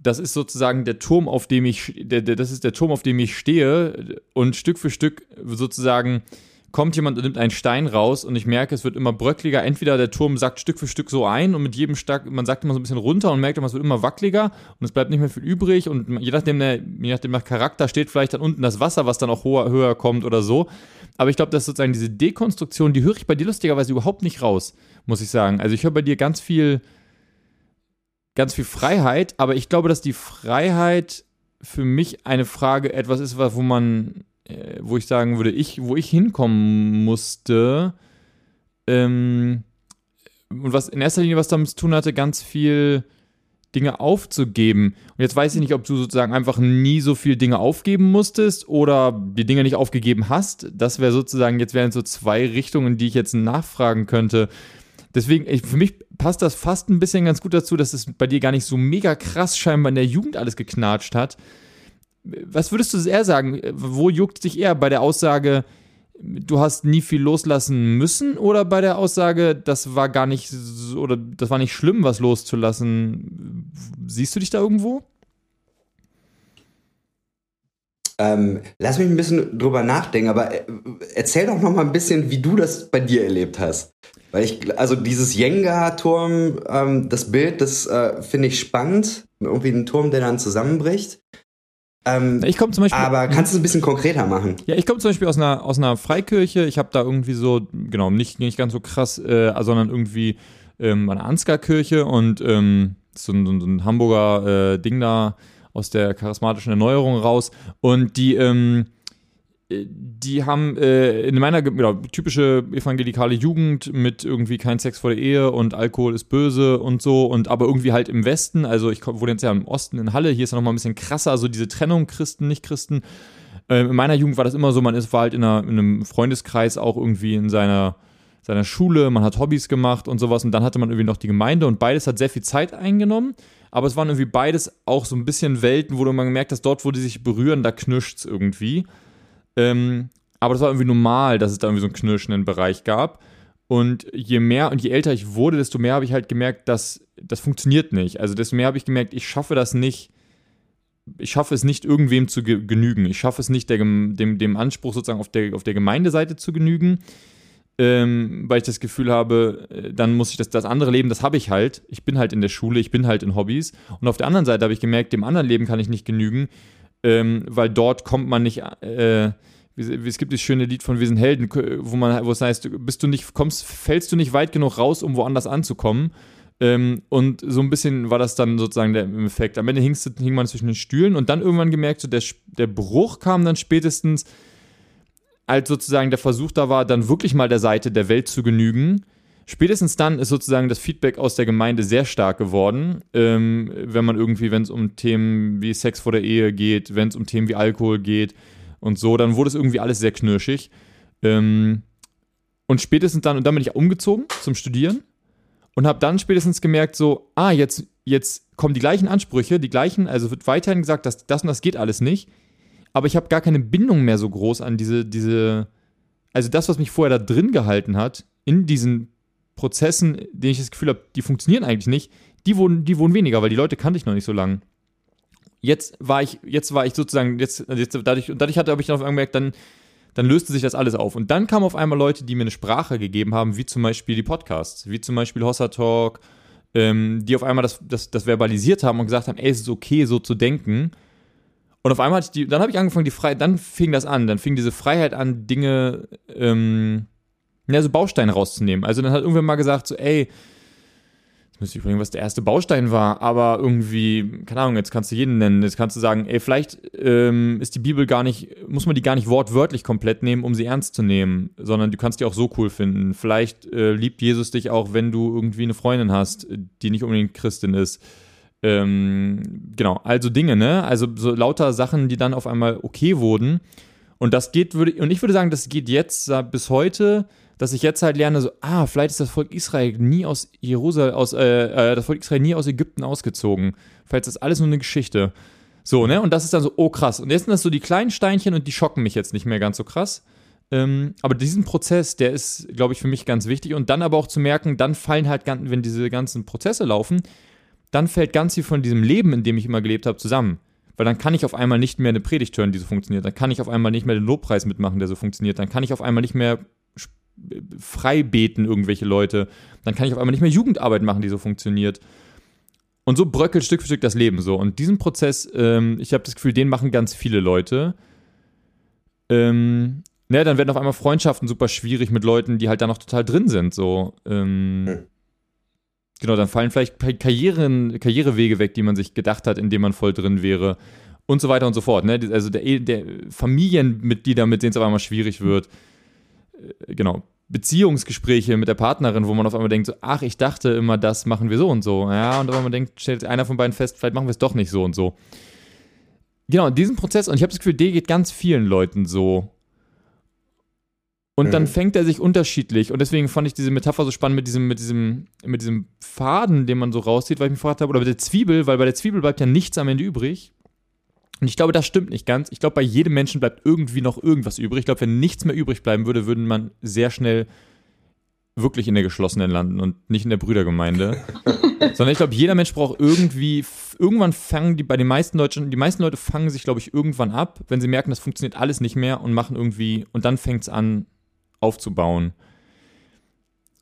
das ist sozusagen der Turm, auf dem ich, der, der, das ist der Turm, auf dem ich stehe und Stück für Stück sozusagen kommt jemand und nimmt einen Stein raus und ich merke, es wird immer bröckliger. Entweder der Turm sackt Stück für Stück so ein und mit jedem Stück, man sagt immer so ein bisschen runter und merkt immer, es wird immer wackeliger und es bleibt nicht mehr viel übrig und je nachdem, der, je nachdem nach Charakter steht vielleicht dann unten das Wasser, was dann auch höher, höher kommt oder so. Aber ich glaube, dass sozusagen diese Dekonstruktion, die höre ich bei dir lustigerweise überhaupt nicht raus, muss ich sagen. Also ich höre bei dir ganz viel, ganz viel Freiheit, aber ich glaube, dass die Freiheit für mich eine Frage etwas ist, wo man wo ich sagen würde, ich, wo ich hinkommen musste, ähm, und was in erster Linie was damit zu tun hatte, ganz viel Dinge aufzugeben. Und jetzt weiß ich nicht, ob du sozusagen einfach nie so viel Dinge aufgeben musstest oder die Dinge nicht aufgegeben hast. Das wäre sozusagen, jetzt wären so zwei Richtungen, die ich jetzt nachfragen könnte. Deswegen, ich, für mich passt das fast ein bisschen ganz gut dazu, dass es bei dir gar nicht so mega krass scheinbar in der Jugend alles geknatscht hat, was würdest du eher sagen? Wo juckt dich eher bei der Aussage, du hast nie viel loslassen müssen oder bei der Aussage, das war gar nicht so, oder das war nicht schlimm, was loszulassen? Siehst du dich da irgendwo? Ähm, lass mich ein bisschen drüber nachdenken, aber äh, erzähl doch noch mal ein bisschen, wie du das bei dir erlebt hast. Weil ich, also dieses Jenga-Turm, ähm, das Bild, das äh, finde ich spannend. Irgendwie ein Turm, der dann zusammenbricht. Ähm, ich komme zum Beispiel. Aber kannst du es ein bisschen konkreter machen? Ja, ich komme zum Beispiel aus einer, aus einer Freikirche. Ich habe da irgendwie so, genau, nicht, nicht ganz so krass, äh, sondern irgendwie ähm, eine Ansgar-Kirche und ähm, so, ein, so ein Hamburger äh, Ding da aus der charismatischen Erneuerung raus. Und die, ähm, die haben äh, in meiner genau, typische evangelikale Jugend mit irgendwie kein Sex vor der Ehe und Alkohol ist böse und so und aber irgendwie halt im Westen, also ich wohne jetzt ja im Osten in Halle, hier ist ja nochmal ein bisschen krasser, so diese Trennung Christen, nicht Christen. Äh, in meiner Jugend war das immer so, man ist war halt in, einer, in einem Freundeskreis auch irgendwie in seiner seiner Schule, man hat Hobbys gemacht und sowas und dann hatte man irgendwie noch die Gemeinde und beides hat sehr viel Zeit eingenommen, aber es waren irgendwie beides auch so ein bisschen Welten, wo du mal gemerkt hast, dort, wo die sich berühren, da knirscht es irgendwie. Ähm, aber das war irgendwie normal, dass es da irgendwie so einen knirschenden Bereich gab. Und je mehr und je älter ich wurde, desto mehr habe ich halt gemerkt, dass das funktioniert nicht. Also desto mehr habe ich gemerkt, ich schaffe das nicht, ich schaffe es nicht, irgendwem zu ge genügen. Ich schaffe es nicht, der, dem, dem Anspruch sozusagen auf der, auf der Gemeindeseite zu genügen, ähm, weil ich das Gefühl habe, äh, dann muss ich das, das andere Leben, das habe ich halt. Ich bin halt in der Schule, ich bin halt in Hobbys. Und auf der anderen Seite habe ich gemerkt, dem anderen Leben kann ich nicht genügen, ähm, weil dort kommt man nicht. Äh, es gibt das schöne Lied von Wir sind Helden, wo man, wo es heißt, bist du nicht, kommst, fällst du nicht weit genug raus, um woanders anzukommen. Ähm, und so ein bisschen war das dann sozusagen der Effekt. Am Ende hingst, hing man zwischen den Stühlen und dann irgendwann gemerkt, so der, der Bruch kam dann spätestens, als sozusagen der Versuch da war, dann wirklich mal der Seite der Welt zu genügen. Spätestens dann ist sozusagen das Feedback aus der Gemeinde sehr stark geworden, ähm, wenn man irgendwie, wenn es um Themen wie Sex vor der Ehe geht, wenn es um Themen wie Alkohol geht und so, dann wurde es irgendwie alles sehr knirschig. Ähm, und spätestens dann, und dann bin ich umgezogen zum Studieren und habe dann spätestens gemerkt, so, ah, jetzt, jetzt kommen die gleichen Ansprüche, die gleichen, also wird weiterhin gesagt, dass das und das geht alles nicht, aber ich habe gar keine Bindung mehr so groß an diese, diese, also das, was mich vorher da drin gehalten hat, in diesen Prozessen, denen ich das Gefühl habe, die funktionieren eigentlich nicht, die wurden, die wurden weniger, weil die Leute kannte ich noch nicht so lange. Jetzt war ich, jetzt war ich sozusagen, jetzt, jetzt dadurch, und dadurch hatte, habe ich dann gemerkt, dann dann löste sich das alles auf. Und dann kamen auf einmal Leute, die mir eine Sprache gegeben haben, wie zum Beispiel die Podcasts, wie zum Beispiel Hossa Talk, ähm, die auf einmal das, das, das verbalisiert haben und gesagt haben, ey, es ist okay, so zu denken. Und auf einmal hatte ich die, dann habe ich angefangen, die Freiheit, dann fing das an, dann fing diese Freiheit an, Dinge, ähm, ja, so Bausteine rauszunehmen. Also dann hat irgendwer mal gesagt, so, ey, müsste ich überlegen, was der erste Baustein war, aber irgendwie, keine Ahnung, jetzt kannst du jeden nennen. Jetzt kannst du sagen, ey, vielleicht ähm, ist die Bibel gar nicht, muss man die gar nicht wortwörtlich komplett nehmen, um sie ernst zu nehmen, sondern du kannst die auch so cool finden. Vielleicht äh, liebt Jesus dich auch, wenn du irgendwie eine Freundin hast, die nicht unbedingt Christin ist. Ähm, genau, also Dinge, ne? Also so lauter Sachen, die dann auf einmal okay wurden. Und das geht, würde, und ich würde sagen, das geht jetzt bis heute dass ich jetzt halt lerne, so, ah, vielleicht ist das Volk Israel nie aus Jerusalem, aus, äh, äh, das Volk Israel nie aus Ägypten ausgezogen. Vielleicht ist das alles nur eine Geschichte. So, ne? Und das ist dann so, oh krass. Und jetzt sind das so die kleinen Steinchen und die schocken mich jetzt nicht mehr ganz so krass. Ähm, aber diesen Prozess, der ist, glaube ich, für mich ganz wichtig. Und dann aber auch zu merken, dann fallen halt, wenn diese ganzen Prozesse laufen, dann fällt ganz viel von diesem Leben, in dem ich immer gelebt habe, zusammen. Weil dann kann ich auf einmal nicht mehr eine Predigt hören, die so funktioniert. Dann kann ich auf einmal nicht mehr den Lobpreis mitmachen, der so funktioniert. Dann kann ich auf einmal nicht mehr frei beten irgendwelche Leute. Dann kann ich auf einmal nicht mehr Jugendarbeit machen, die so funktioniert. Und so bröckelt Stück für Stück das Leben so. Und diesen Prozess, ähm, ich habe das Gefühl, den machen ganz viele Leute. Ähm, ne, dann werden auf einmal Freundschaften super schwierig mit Leuten, die halt da noch total drin sind. So. Ähm, hm. Genau, dann fallen vielleicht Karrieren, Karrierewege weg, die man sich gedacht hat, indem man voll drin wäre. Und so weiter und so fort. Ne? Also der, der Familienmitglieder, mit denen es auf einmal schwierig wird. Äh, genau, Beziehungsgespräche mit der Partnerin, wo man auf einmal denkt, so, ach, ich dachte immer, das machen wir so und so. Ja, und auf einmal denkt, stellt einer von beiden fest, vielleicht machen wir es doch nicht so und so. Genau, diesen Prozess, und ich habe das Gefühl, der geht ganz vielen Leuten so. Und dann mhm. fängt er sich unterschiedlich. Und deswegen fand ich diese Metapher so spannend mit diesem, mit diesem, mit diesem Faden, den man so rauszieht, weil ich mich gefragt habe, oder mit der Zwiebel, weil bei der Zwiebel bleibt ja nichts am Ende übrig. Und ich glaube, das stimmt nicht ganz. Ich glaube, bei jedem Menschen bleibt irgendwie noch irgendwas übrig. Ich glaube, wenn nichts mehr übrig bleiben würde, würde man sehr schnell wirklich in der geschlossenen landen und nicht in der Brüdergemeinde. Sondern ich glaube, jeder Mensch braucht irgendwie, irgendwann fangen die bei den meisten Deutschen, die meisten Leute fangen sich, glaube ich, irgendwann ab, wenn sie merken, das funktioniert alles nicht mehr und machen irgendwie, und dann fängt es an aufzubauen.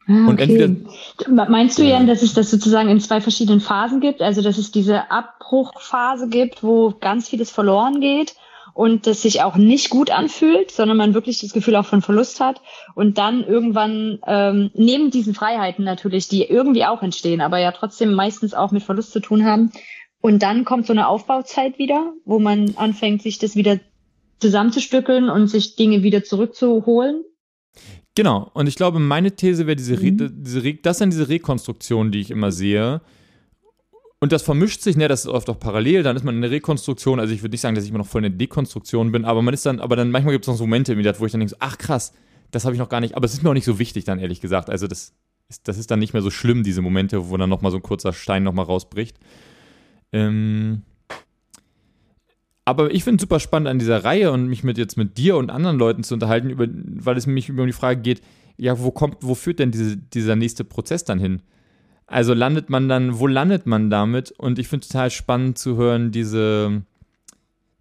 Ah, und okay. entweder, Meinst du, Jan, dass es das sozusagen in zwei verschiedenen Phasen gibt? Also, dass es diese Abbruchphase gibt, wo ganz vieles verloren geht und das sich auch nicht gut anfühlt, sondern man wirklich das Gefühl auch von Verlust hat und dann irgendwann ähm, neben diesen Freiheiten natürlich, die irgendwie auch entstehen, aber ja trotzdem meistens auch mit Verlust zu tun haben. Und dann kommt so eine Aufbauzeit wieder, wo man anfängt, sich das wieder zusammenzustückeln und sich Dinge wieder zurückzuholen. Genau, und ich glaube, meine These wäre diese, mhm. diese das sind diese Rekonstruktionen, die ich immer sehe. Und das vermischt sich, ne, das ist oft auch parallel, dann ist man in der Rekonstruktion, also ich würde nicht sagen, dass ich immer noch voll in der Dekonstruktion bin, aber man ist dann, aber dann manchmal gibt es noch so Momente im wo ich dann denke, so, ach krass, das habe ich noch gar nicht, aber es ist mir auch nicht so wichtig dann, ehrlich gesagt. Also das ist, das ist dann nicht mehr so schlimm, diese Momente, wo dann nochmal so ein kurzer Stein nochmal rausbricht. Ähm, aber ich finde es super spannend an dieser Reihe und mich mit jetzt mit dir und anderen Leuten zu unterhalten, über, weil es mich über die Frage geht, ja, wo kommt, wo führt denn diese, dieser nächste Prozess dann hin? Also landet man dann, wo landet man damit? Und ich finde es total spannend zu hören, diese,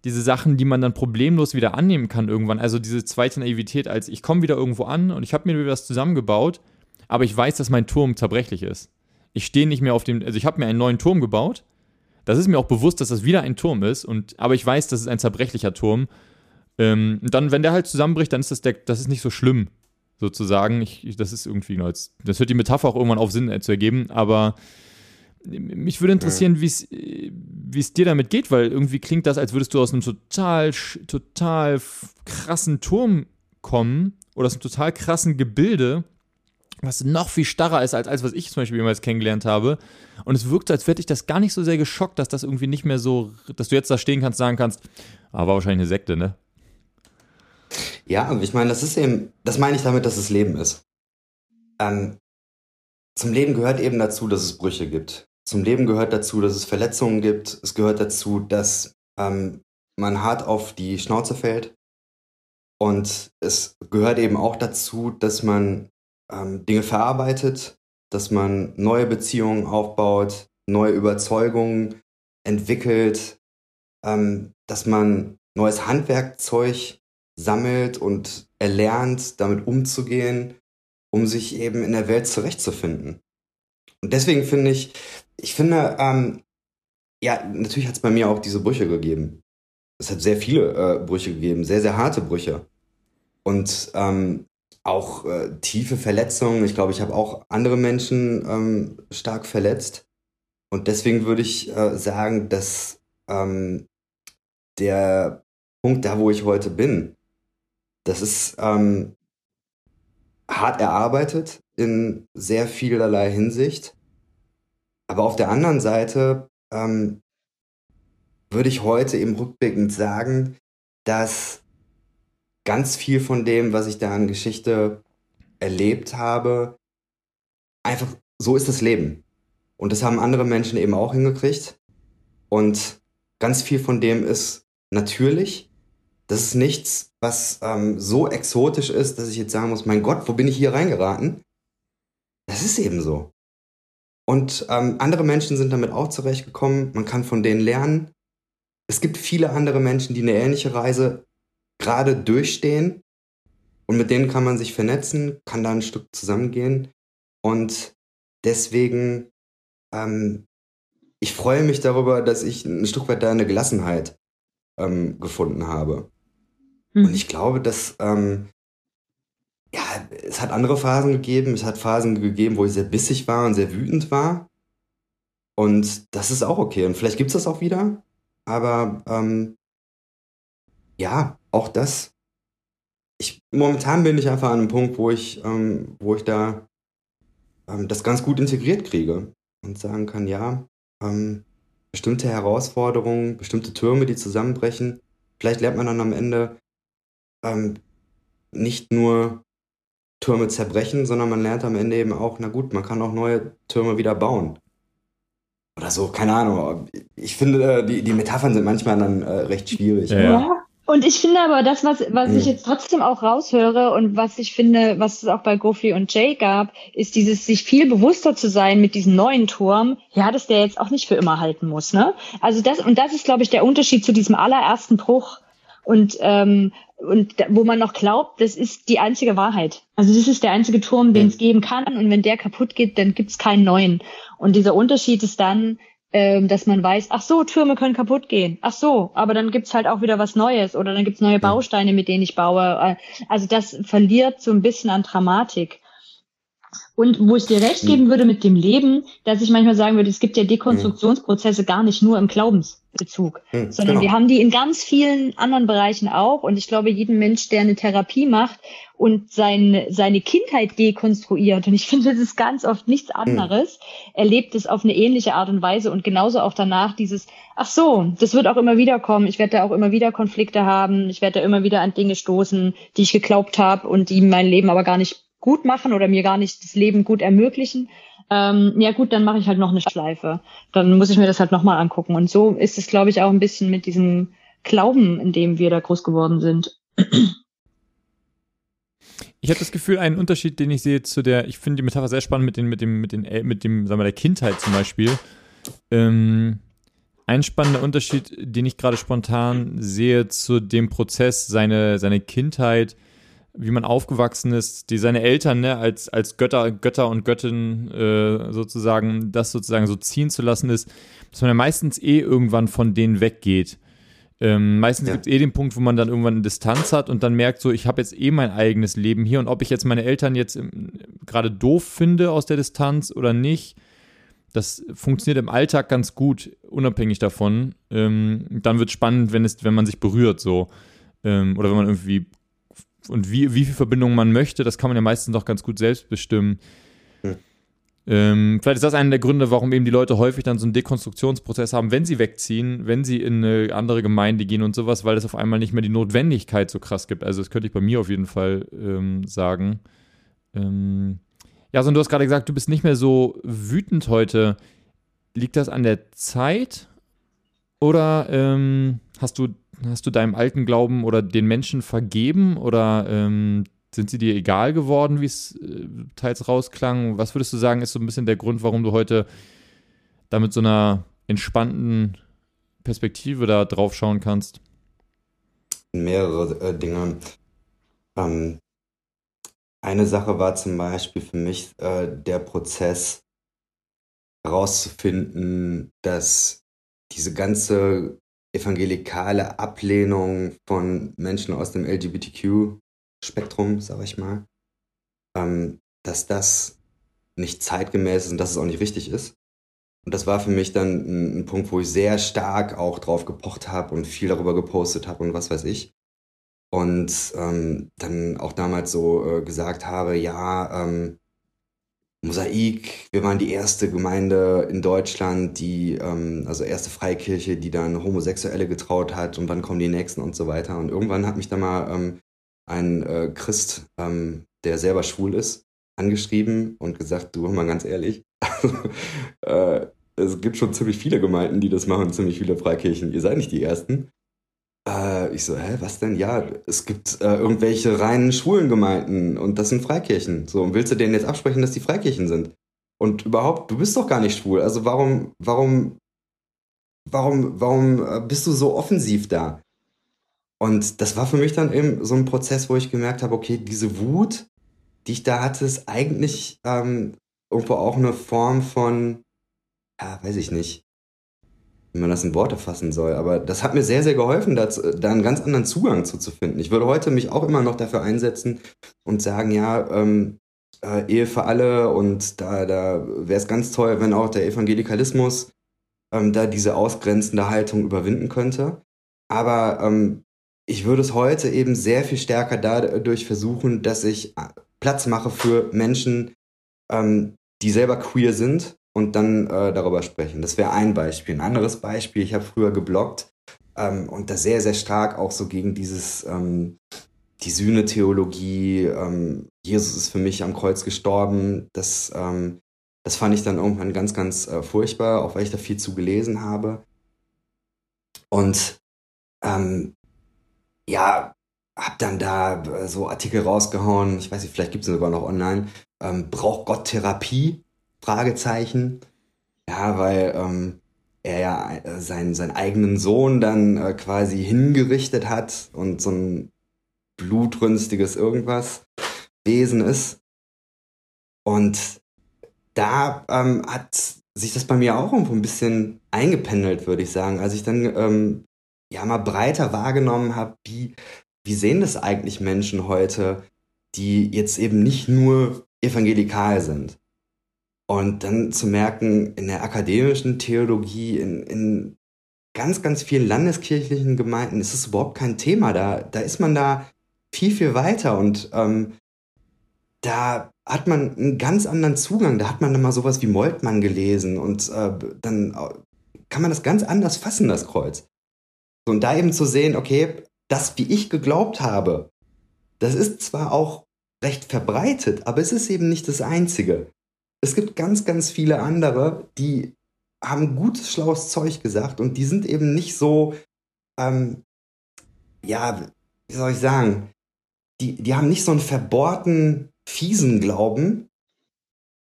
diese Sachen, die man dann problemlos wieder annehmen kann irgendwann. Also diese zweite Naivität, als ich komme wieder irgendwo an und ich habe mir wieder was zusammengebaut, aber ich weiß, dass mein Turm zerbrechlich ist. Ich stehe nicht mehr auf dem, also ich habe mir einen neuen Turm gebaut. Das ist mir auch bewusst, dass das wieder ein Turm ist, und, aber ich weiß, das ist ein zerbrechlicher Turm. Ähm, und dann, wenn der halt zusammenbricht, dann ist das, der, das ist nicht so schlimm, sozusagen. Ich, ich, das ist irgendwie, das hört die Metapher auch irgendwann auf Sinn äh, zu ergeben, aber mich würde interessieren, wie es dir damit geht, weil irgendwie klingt das, als würdest du aus einem total, total krassen Turm kommen oder aus einem total krassen Gebilde, was noch viel starrer ist als alles, was ich zum Beispiel jemals kennengelernt habe. Und es wirkt so, als hätte ich das gar nicht so sehr geschockt, dass das irgendwie nicht mehr so, dass du jetzt da stehen kannst, sagen kannst, ah, war wahrscheinlich eine Sekte, ne? Ja, ich meine, das ist eben, das meine ich damit, dass es Leben ist. Ähm, zum Leben gehört eben dazu, dass es Brüche gibt. Zum Leben gehört dazu, dass es Verletzungen gibt. Es gehört dazu, dass ähm, man hart auf die Schnauze fällt. Und es gehört eben auch dazu, dass man ähm, Dinge verarbeitet, dass man neue Beziehungen aufbaut, neue Überzeugungen entwickelt, ähm, dass man neues Handwerkzeug sammelt und erlernt, damit umzugehen, um sich eben in der Welt zurechtzufinden. Und deswegen finde ich, ich finde, ähm, ja, natürlich hat es bei mir auch diese Brüche gegeben. Es hat sehr viele äh, Brüche gegeben, sehr, sehr harte Brüche. Und ähm, auch äh, tiefe Verletzungen. Ich glaube, ich habe auch andere Menschen ähm, stark verletzt. Und deswegen würde ich äh, sagen, dass ähm, der Punkt, da wo ich heute bin, das ist ähm, hart erarbeitet in sehr vielerlei Hinsicht. Aber auf der anderen Seite ähm, würde ich heute eben rückblickend sagen, dass ganz viel von dem, was ich da an Geschichte erlebt habe, einfach so ist das Leben. Und das haben andere Menschen eben auch hingekriegt. Und ganz viel von dem ist natürlich. Das ist nichts, was ähm, so exotisch ist, dass ich jetzt sagen muss, mein Gott, wo bin ich hier reingeraten? Das ist eben so. Und ähm, andere Menschen sind damit auch zurechtgekommen. Man kann von denen lernen. Es gibt viele andere Menschen, die eine ähnliche Reise gerade durchstehen. Und mit denen kann man sich vernetzen, kann da ein Stück zusammengehen. Und deswegen, ähm, ich freue mich darüber, dass ich ein Stück weit da eine Gelassenheit ähm, gefunden habe. Mhm. Und ich glaube, dass ähm, ja, es hat andere Phasen gegeben. Es hat Phasen gegeben, wo ich sehr bissig war und sehr wütend war. Und das ist auch okay. Und vielleicht gibt es das auch wieder. Aber ähm, ja, auch das. Ich, momentan bin ich einfach an einem Punkt, wo ich, ähm, wo ich da ähm, das ganz gut integriert kriege und sagen kann, ja, ähm, bestimmte Herausforderungen, bestimmte Türme, die zusammenbrechen, vielleicht lernt man dann am Ende ähm, nicht nur Türme zerbrechen, sondern man lernt am Ende eben auch, na gut, man kann auch neue Türme wieder bauen. Oder so, keine Ahnung. Ich finde, äh, die, die Metaphern sind manchmal dann äh, recht schwierig. Ja. Und ich finde aber das, was, was ich jetzt trotzdem auch raushöre und was ich finde, was es auch bei Goofy und Jay gab, ist dieses sich viel bewusster zu sein mit diesem neuen Turm, ja, dass der jetzt auch nicht für immer halten muss. Ne? Also das, und das ist, glaube ich, der Unterschied zu diesem allerersten Bruch. Und ähm, und wo man noch glaubt, das ist die einzige Wahrheit. Also das ist der einzige Turm, den es geben kann. Und wenn der kaputt geht, dann gibt's keinen neuen. Und dieser Unterschied ist dann, ähm, dass man weiß, ach so, Türme können kaputt gehen. Ach so, aber dann gibt's halt auch wieder was Neues oder dann gibt's neue Bausteine, mit denen ich baue. Also das verliert so ein bisschen an Dramatik. Und wo ich dir recht hm. geben würde mit dem Leben, dass ich manchmal sagen würde, es gibt ja Dekonstruktionsprozesse gar nicht nur im Glaubensbezug, mhm, sondern genau. wir haben die in ganz vielen anderen Bereichen auch. Und ich glaube, jeden Mensch, der eine Therapie macht und sein, seine Kindheit dekonstruiert, und ich finde, das ist ganz oft nichts hm. anderes, mhm. erlebt es auf eine ähnliche Art und Weise und genauso auch danach dieses, ach so, das wird auch immer wieder kommen, ich werde da auch immer wieder Konflikte haben, ich werde da immer wieder an Dinge stoßen, die ich geglaubt habe und die mein Leben aber gar nicht gut machen oder mir gar nicht das Leben gut ermöglichen, ähm, ja gut, dann mache ich halt noch eine Schleife. Dann muss ich mir das halt nochmal angucken. Und so ist es, glaube ich, auch ein bisschen mit diesem Glauben, in dem wir da groß geworden sind. Ich habe das Gefühl, einen Unterschied, den ich sehe zu der, ich finde die Metapher sehr spannend mit, den, mit dem, mit den, mit dem, sagen wir, der Kindheit zum Beispiel. Ähm, ein spannender Unterschied, den ich gerade spontan sehe zu dem Prozess, seine, seine Kindheit, wie man aufgewachsen ist, die seine Eltern ne, als, als Götter, Götter und Göttin äh, sozusagen, das sozusagen so ziehen zu lassen ist, dass man ja meistens eh irgendwann von denen weggeht. Ähm, meistens ja. gibt es eh den Punkt, wo man dann irgendwann eine Distanz hat und dann merkt so, ich habe jetzt eh mein eigenes Leben hier und ob ich jetzt meine Eltern jetzt gerade doof finde aus der Distanz oder nicht, das funktioniert im Alltag ganz gut, unabhängig davon. Ähm, dann wird es spannend, wenn, es, wenn man sich berührt so. Ähm, oder wenn man irgendwie und wie, wie viel Verbindung man möchte, das kann man ja meistens doch ganz gut selbst bestimmen. Hm. Ähm, vielleicht ist das einer der Gründe, warum eben die Leute häufig dann so einen Dekonstruktionsprozess haben, wenn sie wegziehen, wenn sie in eine andere Gemeinde gehen und sowas, weil es auf einmal nicht mehr die Notwendigkeit so krass gibt. Also das könnte ich bei mir auf jeden Fall ähm, sagen. Ähm, ja, so und du hast gerade gesagt, du bist nicht mehr so wütend heute. Liegt das an der Zeit oder ähm, hast du hast du deinem alten Glauben oder den Menschen vergeben oder ähm, sind sie dir egal geworden, wie es äh, teils rausklang? Was würdest du sagen, ist so ein bisschen der Grund, warum du heute da mit so einer entspannten Perspektive da drauf schauen kannst? Mehrere äh, Dinge. Ähm, eine Sache war zum Beispiel für mich äh, der Prozess herauszufinden, dass diese ganze evangelikale Ablehnung von Menschen aus dem LGBTQ-Spektrum, sag ich mal, ähm, dass das nicht zeitgemäß ist und dass es auch nicht richtig ist. Und das war für mich dann ein, ein Punkt, wo ich sehr stark auch drauf gepocht habe und viel darüber gepostet habe und was weiß ich und ähm, dann auch damals so äh, gesagt habe, ja, ähm, Mosaik, wir waren die erste Gemeinde in Deutschland, die, ähm, also erste Freikirche, die dann Homosexuelle getraut hat und wann kommen die nächsten und so weiter. Und irgendwann hat mich da mal ähm, ein äh, Christ, ähm, der selber schwul ist, angeschrieben und gesagt, du, mal ganz ehrlich, äh, es gibt schon ziemlich viele Gemeinden, die das machen, ziemlich viele Freikirchen. Ihr seid nicht die Ersten. Äh, ich so, hä, was denn? Ja, es gibt äh, irgendwelche reinen schwulen Gemeinden und das sind Freikirchen. So, und willst du denen jetzt absprechen, dass die Freikirchen sind? Und überhaupt, du bist doch gar nicht schwul. Also warum, warum, warum, warum äh, bist du so offensiv da? Und das war für mich dann eben so ein Prozess, wo ich gemerkt habe, okay, diese Wut, die ich da hatte, ist eigentlich ähm, irgendwo auch eine Form von, ja, weiß ich nicht, wie man das in Worte fassen soll. Aber das hat mir sehr, sehr geholfen, da, da einen ganz anderen Zugang zu, zu finden. Ich würde heute mich auch immer noch dafür einsetzen und sagen, ja, ähm, äh, Ehe für alle und da, da wäre es ganz toll, wenn auch der Evangelikalismus ähm, da diese ausgrenzende Haltung überwinden könnte. Aber ähm, ich würde es heute eben sehr viel stärker dadurch versuchen, dass ich äh, Platz mache für Menschen, ähm, die selber queer sind und dann äh, darüber sprechen. Das wäre ein Beispiel. Ein anderes Beispiel, ich habe früher gebloggt ähm, und da sehr, sehr stark auch so gegen dieses, ähm, die Sühne-Theologie, ähm, Jesus ist für mich am Kreuz gestorben, das, ähm, das fand ich dann irgendwann ganz, ganz äh, furchtbar, auch weil ich da viel zu gelesen habe. Und ähm, ja, hab dann da äh, so Artikel rausgehauen, ich weiß nicht, vielleicht gibt es sogar noch online, ähm, braucht Gott Therapie? Fragezeichen. Ja, weil ähm, er ja äh, seinen, seinen eigenen Sohn dann äh, quasi hingerichtet hat und so ein blutrünstiges irgendwas Wesen ist. Und da ähm, hat sich das bei mir auch irgendwo ein bisschen eingependelt, würde ich sagen. Als ich dann ähm, ja mal breiter wahrgenommen habe, wie, wie sehen das eigentlich Menschen heute, die jetzt eben nicht nur evangelikal sind. Und dann zu merken, in der akademischen Theologie, in, in ganz, ganz vielen landeskirchlichen Gemeinden ist es überhaupt kein Thema. Da, da ist man da viel, viel weiter und ähm, da hat man einen ganz anderen Zugang. Da hat man dann mal sowas wie Moltmann gelesen und äh, dann kann man das ganz anders fassen, das Kreuz. Und da eben zu sehen, okay, das, wie ich geglaubt habe, das ist zwar auch recht verbreitet, aber es ist eben nicht das Einzige es gibt ganz, ganz viele andere, die haben gutes, schlaues Zeug gesagt und die sind eben nicht so, ähm, ja, wie soll ich sagen, die, die haben nicht so einen verbohrten, fiesen Glauben.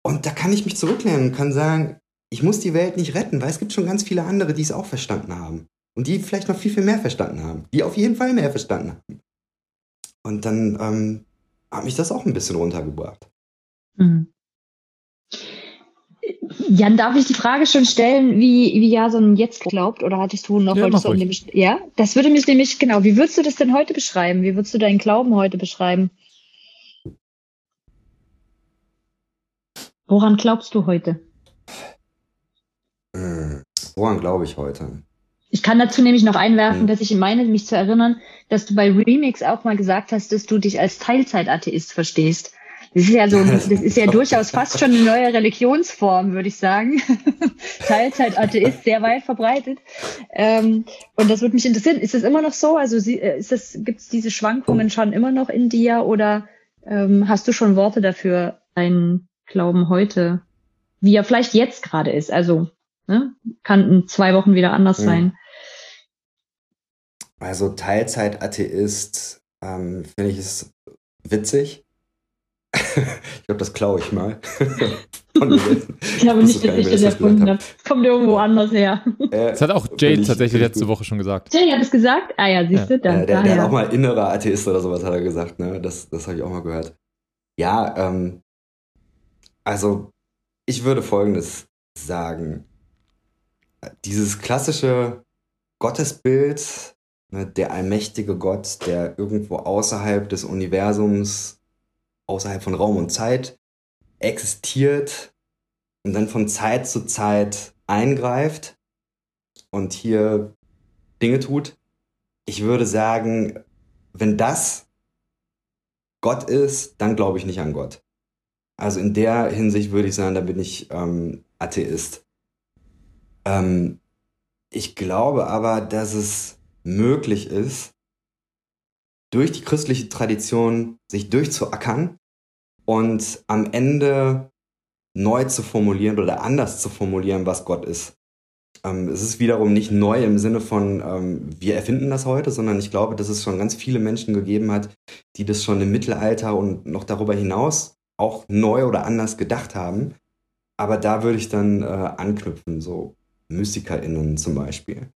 Und da kann ich mich zurücklehnen und kann sagen, ich muss die Welt nicht retten, weil es gibt schon ganz viele andere, die es auch verstanden haben. Und die vielleicht noch viel, viel mehr verstanden haben. Die auf jeden Fall mehr verstanden haben. Und dann ähm, hat mich das auch ein bisschen runtergebracht. Mhm. Jan, darf ich die Frage schon stellen, wie, wie Jason jetzt glaubt? Oder hattest du noch, ja, wolltest du um Ja, das würde mich nämlich, genau, wie würdest du das denn heute beschreiben? Wie würdest du deinen Glauben heute beschreiben? Woran glaubst du heute? Hm, woran glaube ich heute? Ich kann dazu nämlich noch einwerfen, hm. dass ich meine, mich zu erinnern, dass du bei Remix auch mal gesagt hast, dass du dich als Teilzeitatheist verstehst. Das ist ja so, das ist ja durchaus fast schon eine neue Religionsform, würde ich sagen. Teilzeitatheist, sehr weit verbreitet. Ähm, und das würde mich interessieren. Ist das immer noch so? Also äh, ist das, gibt es diese Schwankungen schon immer noch in dir oder ähm, hast du schon Worte dafür, deinen Glauben heute, wie er vielleicht jetzt gerade ist? Also ne? kann in zwei Wochen wieder anders mhm. sein. Also Teilzeitatheist ähm, finde ich es witzig ich glaube, das klaue ich mal. ich glaube nicht, dass ich das erfunden habe. Kommt irgendwo anders her. Äh, das hat auch Jade tatsächlich letzte Woche schon gesagt. Jade hat es gesagt? Ah ja, siehst du, dann. Äh, der, der hat auch mal innerer Atheist oder sowas hat er gesagt, ne? Das, das habe ich auch mal gehört. Ja, ähm, also ich würde folgendes sagen. Dieses klassische Gottesbild, ne, der allmächtige Gott, der irgendwo außerhalb des Universums außerhalb von Raum und Zeit existiert und dann von Zeit zu Zeit eingreift und hier Dinge tut. Ich würde sagen, wenn das Gott ist, dann glaube ich nicht an Gott. Also in der Hinsicht würde ich sagen, da bin ich ähm, Atheist. Ähm, ich glaube aber, dass es möglich ist, durch die christliche Tradition sich durchzuackern und am Ende neu zu formulieren oder anders zu formulieren, was Gott ist. Ähm, es ist wiederum nicht neu im Sinne von, ähm, wir erfinden das heute, sondern ich glaube, dass es schon ganz viele Menschen gegeben hat, die das schon im Mittelalter und noch darüber hinaus auch neu oder anders gedacht haben. Aber da würde ich dann äh, anknüpfen, so MystikerInnen zum Beispiel.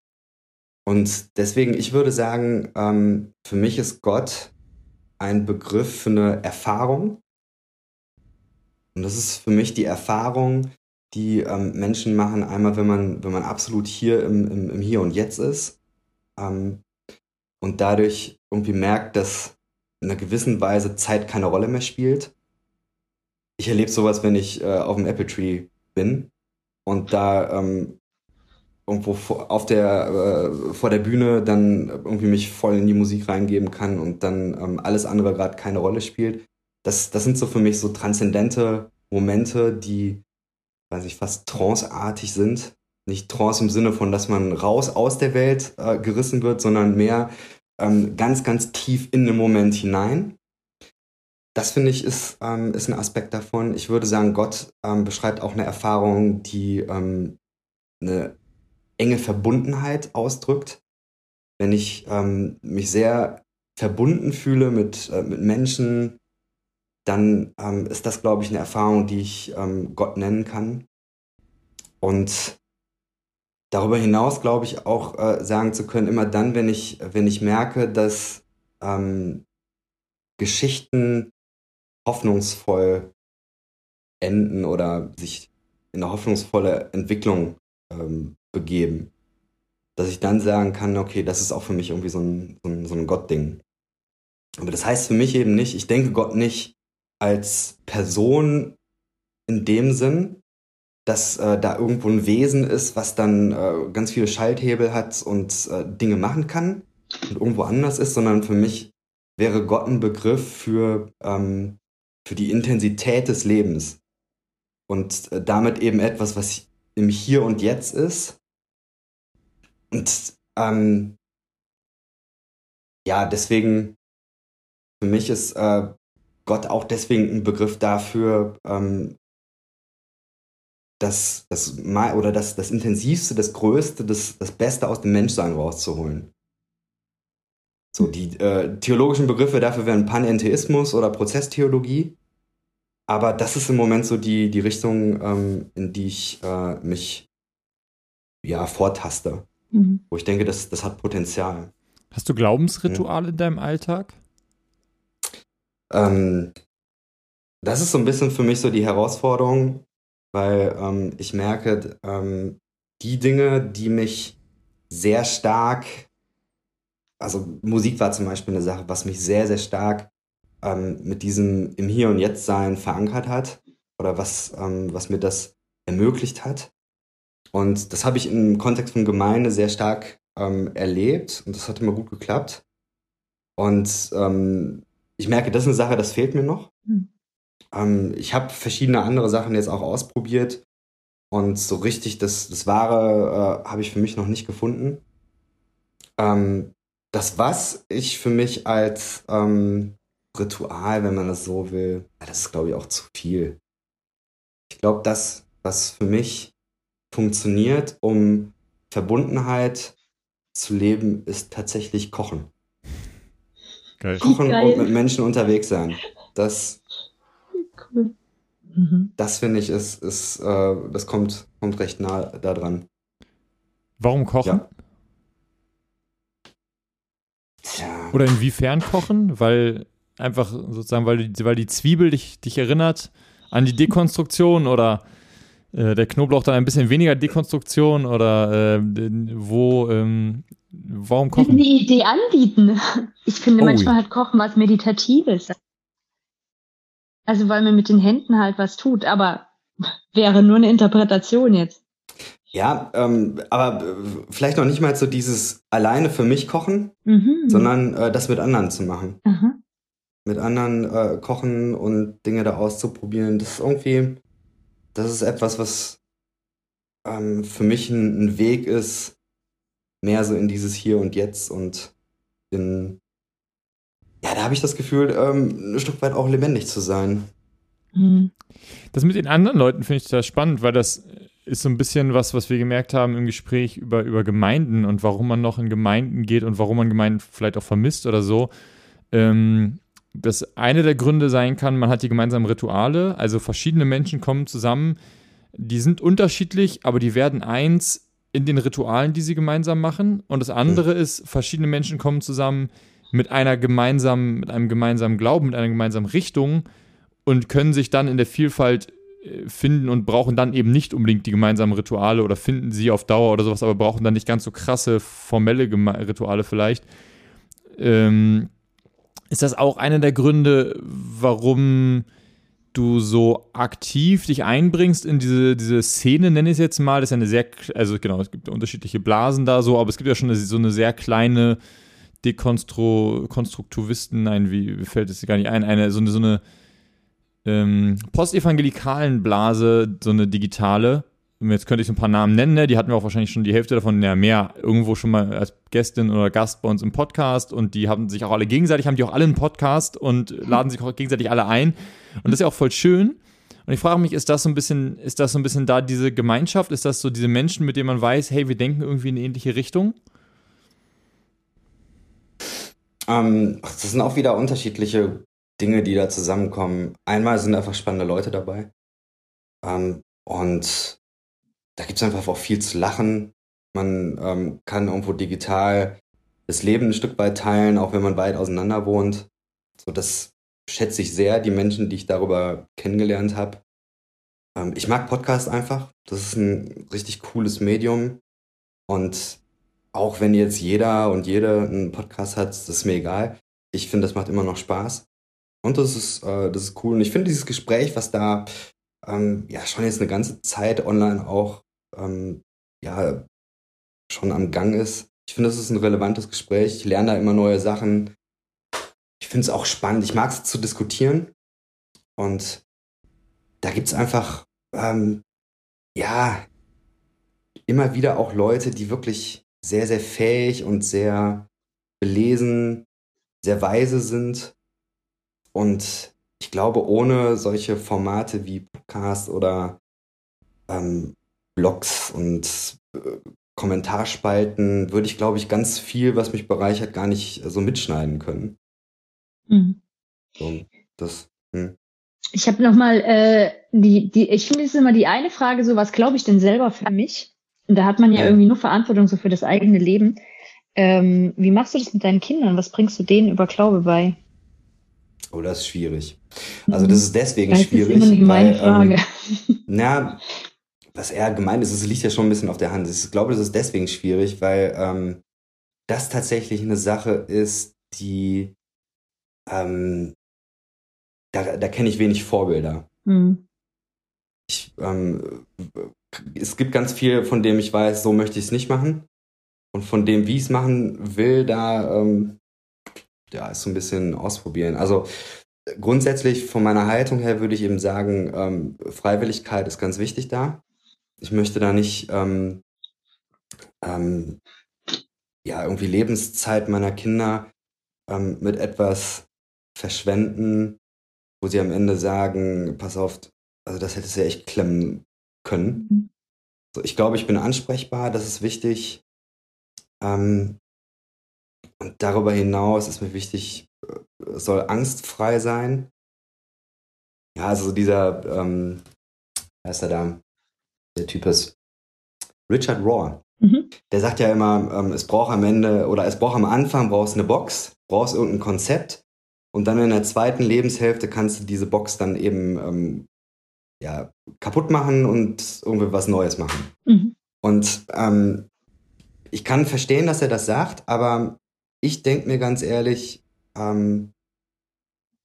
Und deswegen, ich würde sagen, ähm, für mich ist Gott ein Begriff für eine Erfahrung. Und das ist für mich die Erfahrung, die ähm, Menschen machen, einmal, wenn man, wenn man absolut hier im, im, im Hier und Jetzt ist ähm, und dadurch irgendwie merkt, dass in einer gewissen Weise Zeit keine Rolle mehr spielt. Ich erlebe sowas, wenn ich äh, auf dem Apple Tree bin und da ähm, irgendwo auf der, äh, vor der Bühne dann irgendwie mich voll in die Musik reingeben kann und dann ähm, alles andere gerade keine Rolle spielt. Das, das sind so für mich so transzendente Momente, die, weiß ich, fast tranceartig sind. Nicht Trance im Sinne von, dass man raus aus der Welt äh, gerissen wird, sondern mehr ähm, ganz, ganz tief in den Moment hinein. Das finde ich ist, ähm, ist ein Aspekt davon. Ich würde sagen, Gott ähm, beschreibt auch eine Erfahrung, die ähm, eine enge Verbundenheit ausdrückt. Wenn ich ähm, mich sehr verbunden fühle mit, äh, mit Menschen, dann ähm, ist das, glaube ich, eine Erfahrung, die ich ähm, Gott nennen kann. Und darüber hinaus, glaube ich, auch äh, sagen zu können, immer dann, wenn ich, wenn ich merke, dass ähm, Geschichten hoffnungsvoll enden oder sich in eine hoffnungsvolle Entwicklung ähm, begeben. Dass ich dann sagen kann, okay, das ist auch für mich irgendwie so ein, so ein, so ein Gott-Ding. Aber das heißt für mich eben nicht, ich denke Gott nicht als Person in dem Sinn, dass äh, da irgendwo ein Wesen ist, was dann äh, ganz viele Schalthebel hat und äh, Dinge machen kann und irgendwo anders ist, sondern für mich wäre Gott ein Begriff für, ähm, für die Intensität des Lebens und äh, damit eben etwas, was im Hier und Jetzt ist und ähm, ja, deswegen, für mich ist äh, Gott auch deswegen ein Begriff dafür, ähm, das, das, oder das, das Intensivste, das Größte, das, das Beste aus dem Menschsein rauszuholen. So, die äh, theologischen Begriffe dafür wären Panentheismus oder Prozesstheologie. aber das ist im Moment so die, die Richtung, ähm, in die ich äh, mich ja vortaste. Mhm. Wo ich denke, das, das hat Potenzial. Hast du Glaubensrituale mhm. in deinem Alltag? Ähm, das ist so ein bisschen für mich so die Herausforderung, weil ähm, ich merke, ähm, die Dinge, die mich sehr stark, also Musik war zum Beispiel eine Sache, was mich sehr, sehr stark ähm, mit diesem im Hier und Jetzt Sein verankert hat oder was, ähm, was mir das ermöglicht hat. Und das habe ich im Kontext von Gemeinde sehr stark ähm, erlebt und das hat immer gut geklappt. Und ähm, ich merke, das ist eine Sache, das fehlt mir noch. Mhm. Ähm, ich habe verschiedene andere Sachen jetzt auch ausprobiert und so richtig das, das Wahre äh, habe ich für mich noch nicht gefunden. Ähm, das, was ich für mich als ähm, Ritual, wenn man das so will, das ist, glaube ich, auch zu viel. Ich glaube, das, was für mich funktioniert, um Verbundenheit zu leben, ist tatsächlich Kochen. Geil. Kochen Geil. und mit Menschen unterwegs sein. Das, cool. mhm. das finde ich, ist, ist äh, das kommt, kommt recht nah da dran. Warum kochen? Ja. Oder inwiefern kochen? Weil einfach sozusagen, weil die, weil die Zwiebel dich, dich erinnert an die Dekonstruktion oder äh, der Knoblauch dann ein bisschen weniger Dekonstruktion oder äh, wo, ähm, warum kochen? Die Idee anbieten. Ich finde, oh, manchmal hat Kochen was Meditatives. Also, weil man mit den Händen halt was tut, aber wäre nur eine Interpretation jetzt. Ja, ähm, aber vielleicht noch nicht mal so dieses alleine für mich kochen, mhm. sondern äh, das mit anderen zu machen. Mhm. Mit anderen äh, kochen und Dinge da auszuprobieren. Das ist irgendwie, das ist etwas, was ähm, für mich ein, ein, Weg ist, mehr so in dieses Hier und Jetzt und in, ja, da habe ich das Gefühl, ähm, ein Stück weit auch lebendig zu sein. Mhm. Das mit den anderen Leuten finde ich total spannend, weil das ist so ein bisschen was, was wir gemerkt haben im Gespräch über, über Gemeinden und warum man noch in Gemeinden geht und warum man Gemeinden vielleicht auch vermisst oder so. Ähm, das eine der Gründe sein kann, man hat die gemeinsamen Rituale, also verschiedene Menschen kommen zusammen, die sind unterschiedlich, aber die werden eins in den Ritualen, die sie gemeinsam machen. Und das andere mhm. ist, verschiedene Menschen kommen zusammen mit einer gemeinsamen, mit einem gemeinsamen Glauben, mit einer gemeinsamen Richtung und können sich dann in der Vielfalt äh, finden und brauchen dann eben nicht unbedingt die gemeinsamen Rituale oder finden sie auf Dauer oder sowas, aber brauchen dann nicht ganz so krasse formelle Geme Rituale vielleicht. Ähm, ist das auch einer der Gründe, warum du so aktiv dich einbringst in diese, diese Szene, nenne ich es jetzt mal? Das ist ja eine sehr, also genau, es gibt unterschiedliche Blasen da so, aber es gibt ja schon eine, so eine sehr kleine Dekonstruktivisten, nein, wie, fällt es gar nicht ein, eine, so eine, so eine ähm, postevangelikalen Blase, so eine digitale, jetzt könnte ich so ein paar Namen nennen, ne? die hatten wir auch wahrscheinlich schon die Hälfte davon, ja mehr, irgendwo schon mal als Gästin oder Gast bei uns im Podcast und die haben sich auch alle gegenseitig, haben die auch alle einen Podcast und laden sich auch gegenseitig alle ein und das ist ja auch voll schön. Und ich frage mich, ist das so ein bisschen, ist das so ein bisschen da diese Gemeinschaft? Ist das so diese Menschen, mit denen man weiß, hey, wir denken irgendwie in eine ähnliche Richtung? Ähm, das sind auch wieder unterschiedliche Dinge, die da zusammenkommen. Einmal sind einfach spannende Leute dabei. Ähm, und da gibt es einfach auch viel zu lachen. Man ähm, kann irgendwo digital das Leben ein Stück weit teilen, auch wenn man weit auseinander wohnt. So, das schätze ich sehr, die Menschen, die ich darüber kennengelernt habe. Ähm, ich mag Podcasts einfach. Das ist ein richtig cooles Medium. Und auch wenn jetzt jeder und jede einen Podcast hat, das ist mir egal. Ich finde, das macht immer noch Spaß. Und das ist, äh, das ist cool. Und ich finde dieses Gespräch, was da ähm, ja schon jetzt eine ganze Zeit online auch ähm, ja schon am Gang ist. Ich finde, das ist ein relevantes Gespräch. Ich lerne da immer neue Sachen. Ich finde es auch spannend. Ich mag es zu diskutieren. Und da gibt es einfach, ähm, ja, immer wieder auch Leute, die wirklich sehr, sehr fähig und sehr belesen, sehr weise sind. Und ich glaube, ohne solche Formate wie Podcast oder ähm, Blogs und äh, Kommentarspalten würde ich, glaube ich, ganz viel, was mich bereichert, gar nicht so mitschneiden können. Mhm. So, das, hm. Ich habe nochmal äh, die, die, ich finde es immer die eine Frage so, was glaube ich denn selber für mich? Und da hat man ja, ja. irgendwie nur Verantwortung so für das eigene Leben. Ähm, wie machst du das mit deinen Kindern? Was bringst du denen über Glaube bei? Oh, das ist schwierig. Also das ist deswegen das schwierig. Das ist immer eine weil, Frage. Ähm, na, was eher gemeint ist, es liegt ja schon ein bisschen auf der Hand. Ich glaube, das ist deswegen schwierig, weil ähm, das tatsächlich eine Sache ist, die ähm, da, da kenne ich wenig Vorbilder. Mhm. Ich, ähm, es gibt ganz viel, von dem ich weiß, so möchte ich es nicht machen. Und von dem, wie ich es machen will, da ähm, ja, ist so ein bisschen ausprobieren. Also grundsätzlich von meiner Haltung her würde ich eben sagen, ähm, Freiwilligkeit ist ganz wichtig da. Ich möchte da nicht ähm, ähm, ja irgendwie Lebenszeit meiner Kinder ähm, mit etwas verschwenden, wo sie am Ende sagen, pass auf, also das hättest du ja echt klemmen können. Mhm. So, ich glaube, ich bin ansprechbar, das ist wichtig. Ähm, und darüber hinaus ist mir wichtig, es äh, soll angstfrei sein. Ja, also dieser, ähm, wer ist er da? Der Typ ist Richard Raw. Mhm. Der sagt ja immer, ähm, es braucht am Ende oder es braucht am Anfang brauchst eine Box, brauchst irgendein Konzept und dann in der zweiten Lebenshälfte kannst du diese Box dann eben ähm, ja, kaputt machen und irgendwie was Neues machen. Mhm. Und ähm, ich kann verstehen, dass er das sagt, aber ich denke mir ganz ehrlich, ähm,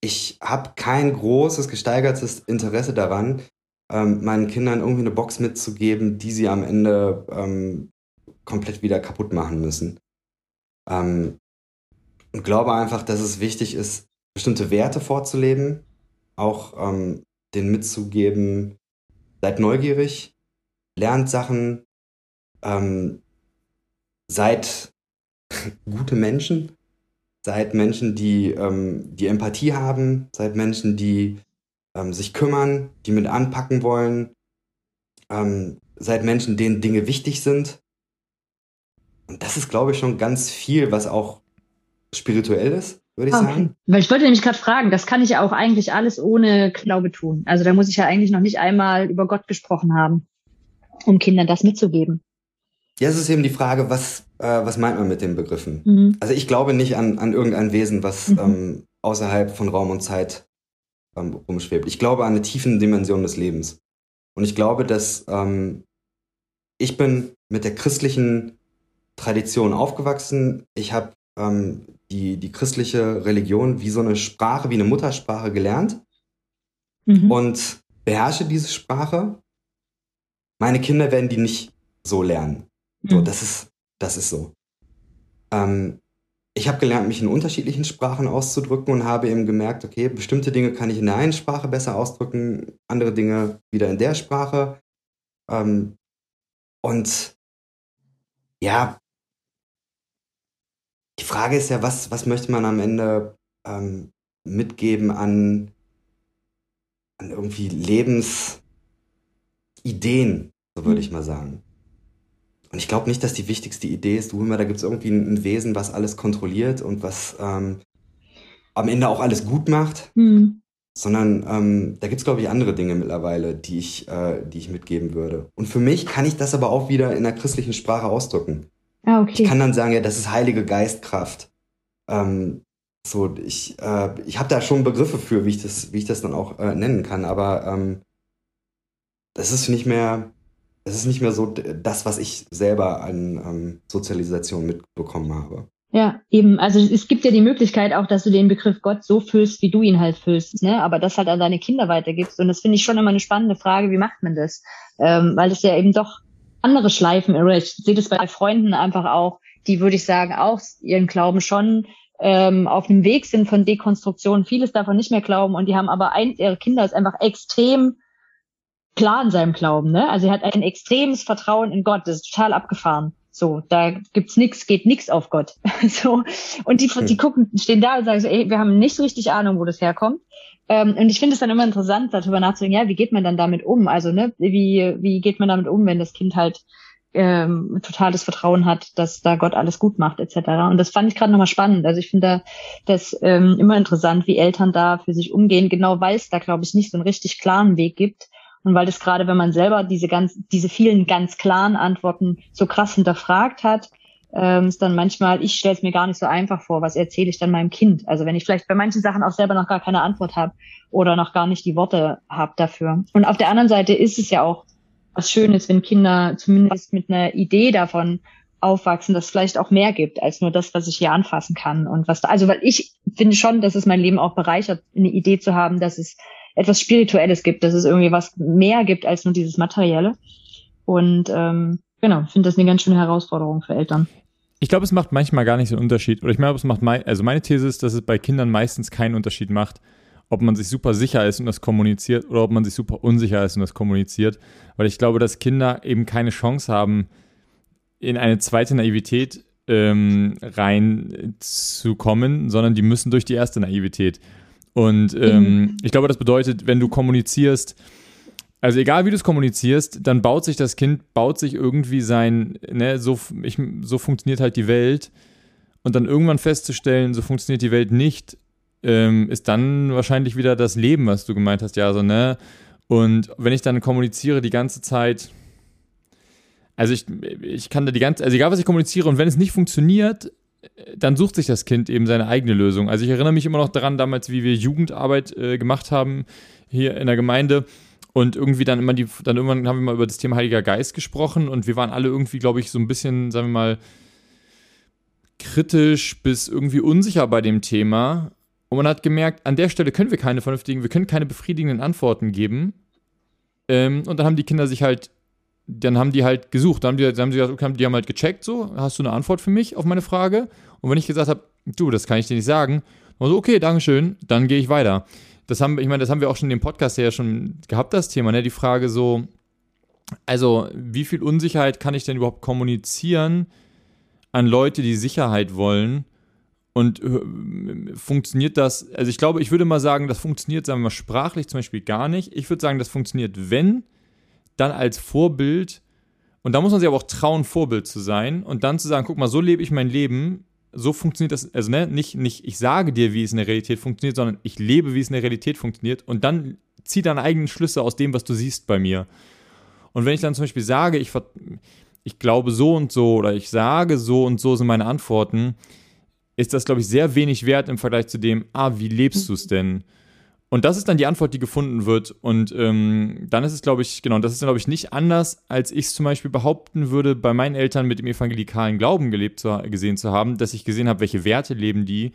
ich habe kein großes, gesteigertes Interesse daran, ähm, meinen Kindern irgendwie eine Box mitzugeben, die sie am Ende ähm, komplett wieder kaputt machen müssen. Ähm, und glaube einfach, dass es wichtig ist, bestimmte Werte vorzuleben, auch ähm, denen mitzugeben, seid neugierig, lernt Sachen, ähm, seid gute Menschen, seid Menschen, die, ähm, die Empathie haben, seid Menschen, die ähm, sich kümmern, die mit anpacken wollen, ähm, seid Menschen, denen Dinge wichtig sind. Und das ist, glaube ich, schon ganz viel, was auch spirituell ist würde ich okay. sagen. Weil ich wollte nämlich gerade fragen, das kann ich ja auch eigentlich alles ohne Glaube tun. Also da muss ich ja eigentlich noch nicht einmal über Gott gesprochen haben, um Kindern das mitzugeben. Ja, es ist eben die Frage, was, äh, was meint man mit den Begriffen? Mhm. Also ich glaube nicht an, an irgendein Wesen, was mhm. ähm, außerhalb von Raum und Zeit ähm, rumschwebt. Ich glaube an eine tiefen Dimension des Lebens. Und ich glaube, dass ähm, ich bin mit der christlichen Tradition aufgewachsen. Ich habe ähm, die, die christliche Religion wie so eine Sprache, wie eine Muttersprache gelernt mhm. und beherrsche diese Sprache. Meine Kinder werden die nicht so lernen. Mhm. So, das ist, das ist so. Ähm, ich habe gelernt, mich in unterschiedlichen Sprachen auszudrücken und habe eben gemerkt, okay, bestimmte Dinge kann ich in der einen Sprache besser ausdrücken, andere Dinge wieder in der Sprache. Ähm, und ja, die Frage ist ja, was, was möchte man am Ende ähm, mitgeben an, an irgendwie Lebensideen, so würde ich mhm. mal sagen. Und ich glaube nicht, dass die wichtigste Idee ist, du immer, da gibt es irgendwie ein, Wesen, was alles kontrolliert und was ähm, am Ende auch alles gut macht. Mhm. Sondern ähm, da gibt es, glaube ich, andere Dinge mittlerweile, die ich, äh, die ich mitgeben würde. Und für mich kann ich das aber auch wieder in der christlichen Sprache ausdrücken. Ah, okay. Ich kann dann sagen, ja, das ist heilige Geistkraft. Ähm, so, ich, äh, ich habe da schon Begriffe für, wie ich das, wie ich das dann auch äh, nennen kann, aber ähm, das ist nicht mehr, es ist nicht mehr so das, was ich selber an ähm, Sozialisation mitbekommen habe. Ja, eben. Also es gibt ja die Möglichkeit auch, dass du den Begriff Gott so füllst, wie du ihn halt füllst, ne? Aber das halt an deine Kinder weitergibst. Und das finde ich schon immer eine spannende Frage, wie macht man das? Ähm, weil es ja eben doch andere Schleifen erreicht. Ich sehe das bei Freunden einfach auch, die würde ich sagen, auch ihren Glauben schon ähm, auf dem Weg sind von Dekonstruktion, vieles davon nicht mehr glauben und die haben aber ein, ihre Kinder ist einfach extrem klar in seinem Glauben, ne? Also er hat ein extremes Vertrauen in Gott, das ist total abgefahren. So, da gibt's nix, geht nix auf Gott. so und die, die gucken, stehen da und sagen so, ey, wir haben nicht so richtig Ahnung, wo das herkommt. Ähm, und ich finde es dann immer interessant, darüber nachzudenken, ja, wie geht man dann damit um? Also, ne, wie, wie geht man damit um, wenn das Kind halt ähm, totales Vertrauen hat, dass da Gott alles gut macht etc. Und das fand ich gerade nochmal spannend. Also ich finde da das ähm, immer interessant, wie Eltern da für sich umgehen, genau weil es da, glaube ich, nicht so einen richtig klaren Weg gibt. Und weil das gerade, wenn man selber diese ganz, diese vielen ganz klaren Antworten so krass hinterfragt hat, ähm, ist dann manchmal, ich stelle es mir gar nicht so einfach vor, was erzähle ich dann meinem Kind. Also wenn ich vielleicht bei manchen Sachen auch selber noch gar keine Antwort habe oder noch gar nicht die Worte habe dafür. Und auf der anderen Seite ist es ja auch was Schönes, wenn Kinder zumindest mit einer Idee davon aufwachsen, dass es vielleicht auch mehr gibt als nur das, was ich hier anfassen kann und was da, also weil ich finde schon, dass es mein Leben auch bereichert, eine Idee zu haben, dass es etwas Spirituelles gibt, dass es irgendwie was mehr gibt als nur dieses Materielle. Und ähm, genau, finde das eine ganz schöne Herausforderung für Eltern. Ich glaube, es macht manchmal gar nicht so einen Unterschied. Oder ich meine, es macht, also meine These ist, dass es bei Kindern meistens keinen Unterschied macht, ob man sich super sicher ist und das kommuniziert oder ob man sich super unsicher ist und das kommuniziert. Weil ich glaube, dass Kinder eben keine Chance haben, in eine zweite Naivität ähm, reinzukommen, sondern die müssen durch die erste Naivität. Und ähm, mhm. ich glaube, das bedeutet, wenn du kommunizierst, also egal wie du es kommunizierst, dann baut sich das Kind, baut sich irgendwie sein, ne, so, ich, so funktioniert halt die Welt. Und dann irgendwann festzustellen, so funktioniert die Welt nicht, ähm, ist dann wahrscheinlich wieder das Leben, was du gemeint hast, ja, so, ne? Und wenn ich dann kommuniziere die ganze Zeit, also ich, ich kann da die ganze, also egal was ich kommuniziere und wenn es nicht funktioniert, dann sucht sich das Kind eben seine eigene Lösung. Also ich erinnere mich immer noch daran, damals, wie wir Jugendarbeit äh, gemacht haben hier in der Gemeinde und irgendwie dann immer die, dann irgendwann haben wir mal über das Thema Heiliger Geist gesprochen und wir waren alle irgendwie, glaube ich, so ein bisschen, sagen wir mal, kritisch bis irgendwie unsicher bei dem Thema. Und man hat gemerkt, an der Stelle können wir keine vernünftigen, wir können keine befriedigenden Antworten geben. Ähm, und dann haben die Kinder sich halt, dann haben die halt gesucht. Dann haben die, dann haben sie gesagt, okay, die haben halt gecheckt, so, hast du eine Antwort für mich auf meine Frage? Und wenn ich gesagt habe, du, das kann ich dir nicht sagen, dann so, okay, Dankeschön, dann gehe ich weiter. Das haben, ich meine, das haben wir auch schon in dem Podcast ja schon gehabt, das Thema, ne? Die Frage so, also, wie viel Unsicherheit kann ich denn überhaupt kommunizieren an Leute, die Sicherheit wollen? Und äh, funktioniert das, also ich glaube, ich würde mal sagen, das funktioniert, sagen wir mal, sprachlich zum Beispiel gar nicht. Ich würde sagen, das funktioniert, wenn, dann als Vorbild. Und da muss man sich aber auch trauen, Vorbild zu sein und dann zu sagen, guck mal, so lebe ich mein Leben, so funktioniert das, also ne, nicht, nicht ich sage dir, wie es in der Realität funktioniert, sondern ich lebe, wie es in der Realität funktioniert und dann zieh deine eigenen Schlüsse aus dem, was du siehst bei mir. Und wenn ich dann zum Beispiel sage, ich, ich glaube so und so oder ich sage so und so sind meine Antworten, ist das, glaube ich, sehr wenig wert im Vergleich zu dem, ah, wie lebst du es denn? Und das ist dann die Antwort, die gefunden wird. Und ähm, dann ist es, glaube ich, genau, das ist, glaube ich, nicht anders, als ich es zum Beispiel behaupten würde, bei meinen Eltern mit dem evangelikalen Glauben gelebt zu, gesehen zu haben, dass ich gesehen habe, welche Werte leben die.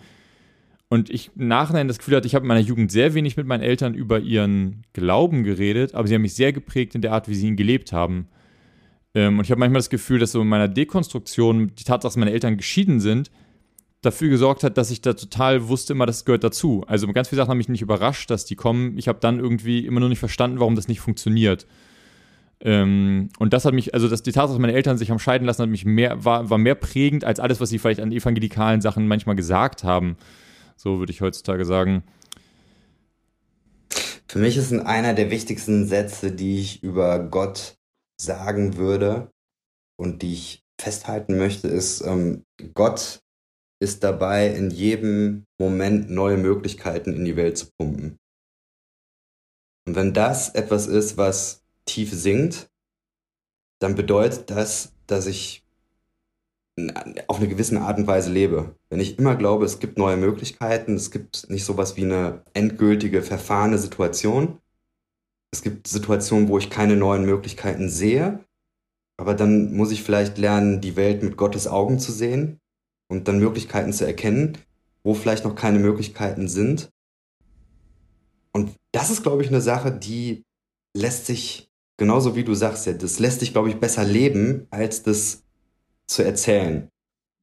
Und ich im Nachhinein das Gefühl hatte, ich habe in meiner Jugend sehr wenig mit meinen Eltern über ihren Glauben geredet, aber sie haben mich sehr geprägt in der Art, wie sie ihn gelebt haben. Ähm, und ich habe manchmal das Gefühl, dass so in meiner Dekonstruktion die Tatsache, dass meine Eltern geschieden sind, dafür gesorgt hat, dass ich da total wusste immer, das gehört dazu. Also ganz viele Sachen haben mich nicht überrascht, dass die kommen. Ich habe dann irgendwie immer nur nicht verstanden, warum das nicht funktioniert. Ähm, und das hat mich, also das, die Tatsache, dass meine Eltern sich haben scheiden lassen, hat mich mehr, war, war mehr prägend als alles, was sie vielleicht an evangelikalen Sachen manchmal gesagt haben. So würde ich heutzutage sagen. Für mich ist einer der wichtigsten Sätze, die ich über Gott sagen würde und die ich festhalten möchte, ist, ähm, Gott ist dabei, in jedem Moment neue Möglichkeiten in die Welt zu pumpen. Und wenn das etwas ist, was tief singt, dann bedeutet das, dass ich auf eine gewisse Art und Weise lebe. Wenn ich immer glaube, es gibt neue Möglichkeiten, es gibt nicht sowas wie eine endgültige, verfahrene Situation. Es gibt Situationen, wo ich keine neuen Möglichkeiten sehe, aber dann muss ich vielleicht lernen, die Welt mit Gottes Augen zu sehen und dann Möglichkeiten zu erkennen, wo vielleicht noch keine Möglichkeiten sind. Und das ist, glaube ich, eine Sache, die lässt sich, genauso wie du sagst, ja, das lässt sich, glaube ich, besser leben, als das zu erzählen.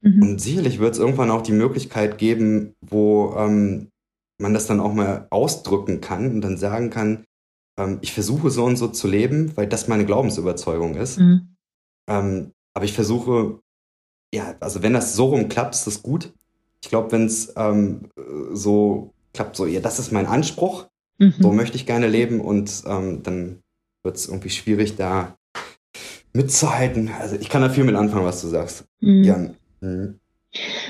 Mhm. Und sicherlich wird es irgendwann auch die Möglichkeit geben, wo ähm, man das dann auch mal ausdrücken kann und dann sagen kann, ähm, ich versuche so und so zu leben, weil das meine Glaubensüberzeugung ist. Mhm. Ähm, aber ich versuche ja, also wenn das so rum klappt, ist das gut. Ich glaube, wenn es ähm, so klappt, so, ja, das ist mein Anspruch, mhm. so möchte ich gerne leben und ähm, dann wird es irgendwie schwierig, da mitzuhalten. Also ich kann da viel mit anfangen, was du sagst. Mhm. Jan. Mhm.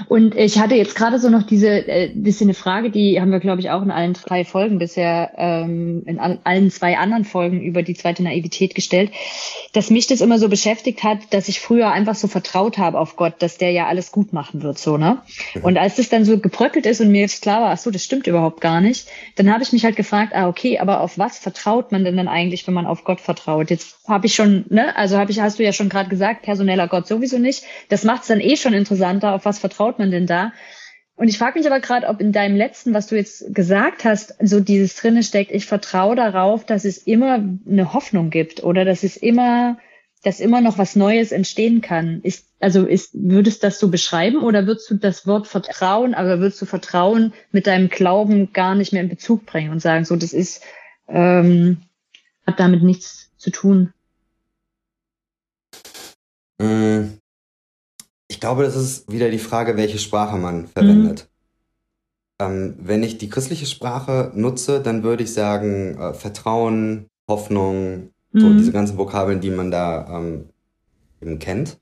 Und ich hatte jetzt gerade so noch diese äh, bisschen eine Frage, die haben wir, glaube ich, auch in allen drei Folgen bisher, ähm, in all, allen zwei anderen Folgen über die zweite Naivität gestellt, dass mich das immer so beschäftigt hat, dass ich früher einfach so vertraut habe auf Gott, dass der ja alles gut machen wird, so, ne? Mhm. Und als das dann so gebröckelt ist und mir jetzt klar war, ach so, das stimmt überhaupt gar nicht, dann habe ich mich halt gefragt, ah, okay, aber auf was vertraut man denn dann eigentlich, wenn man auf Gott vertraut? Jetzt habe ich schon, ne, also habe ich, hast du ja schon gerade gesagt, personeller Gott sowieso nicht. Das macht es dann eh schon interessanter, auf was vertraut man denn da? Und ich frage mich aber gerade, ob in deinem letzten, was du jetzt gesagt hast, so dieses drinne steckt, ich vertraue darauf, dass es immer eine Hoffnung gibt oder dass es immer, dass immer noch was Neues entstehen kann. Ist, also ist, würdest du das so beschreiben oder würdest du das Wort Vertrauen, aber würdest du Vertrauen mit deinem Glauben gar nicht mehr in Bezug bringen und sagen, so, das ist, ähm, hat damit nichts zu tun? Mm, Ich glaube, das ist wieder die Frage, welche Sprache man verwendet. Ähm, wenn ich die christliche Sprache nutze, dann würde ich sagen, äh, Vertrauen, Hoffnung, so Mhm. diese ganzen Vokabeln, die man da ähm, eben kennt.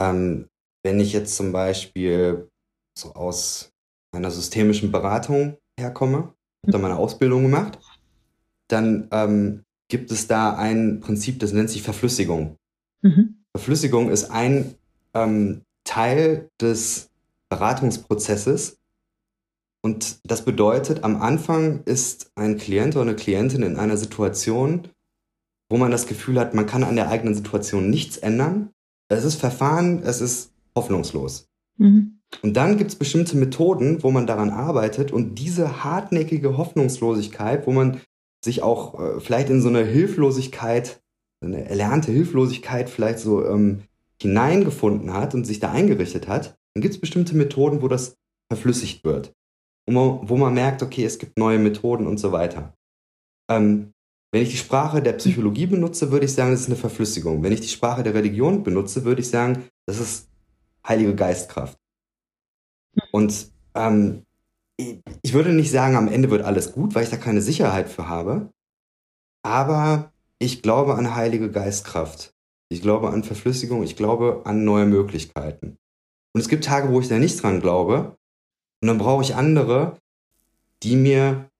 Ähm, wenn ich jetzt zum Beispiel so aus einer systemischen Beratung herkomme, habe da meine Ausbildung gemacht, dann ähm, gibt es da ein Prinzip, das nennt sich Verflüssigung. Mhm. Verflüssigung ist ein ähm, Teil des Beratungsprozesses. Und das bedeutet, am Anfang ist ein Klient oder eine Klientin in einer Situation, wo man das Gefühl hat, man kann an der eigenen Situation nichts ändern. Es ist verfahren, es ist hoffnungslos. Mhm. Und dann gibt es bestimmte Methoden, wo man daran arbeitet und diese hartnäckige Hoffnungslosigkeit, wo man sich auch äh, vielleicht in so eine Hilflosigkeit, eine erlernte Hilflosigkeit vielleicht so ähm, hineingefunden hat und sich da eingerichtet hat, dann gibt es bestimmte Methoden, wo das verflüssigt wird. Und wo, man merkt, okay, es gibt neue Methoden und so weiter. Ähm, wenn ich die Sprache der Psychologie benutze, würde ich sagen, das ist eine Verflüssigung. Wenn ich die Sprache der Religion benutze, würde ich sagen, das ist Heilige Geistkraft. Und ähm, ich würde nicht sagen, am Ende wird alles gut, weil ich da keine Sicherheit für habe. Aber ich glaube an Heilige Geistkraft. Ich glaube an Verflüssigung. Ich glaube an neue Möglichkeiten. Und es gibt Tage, wo ich da nicht dran glaube. Und dann brauche ich andere, die mir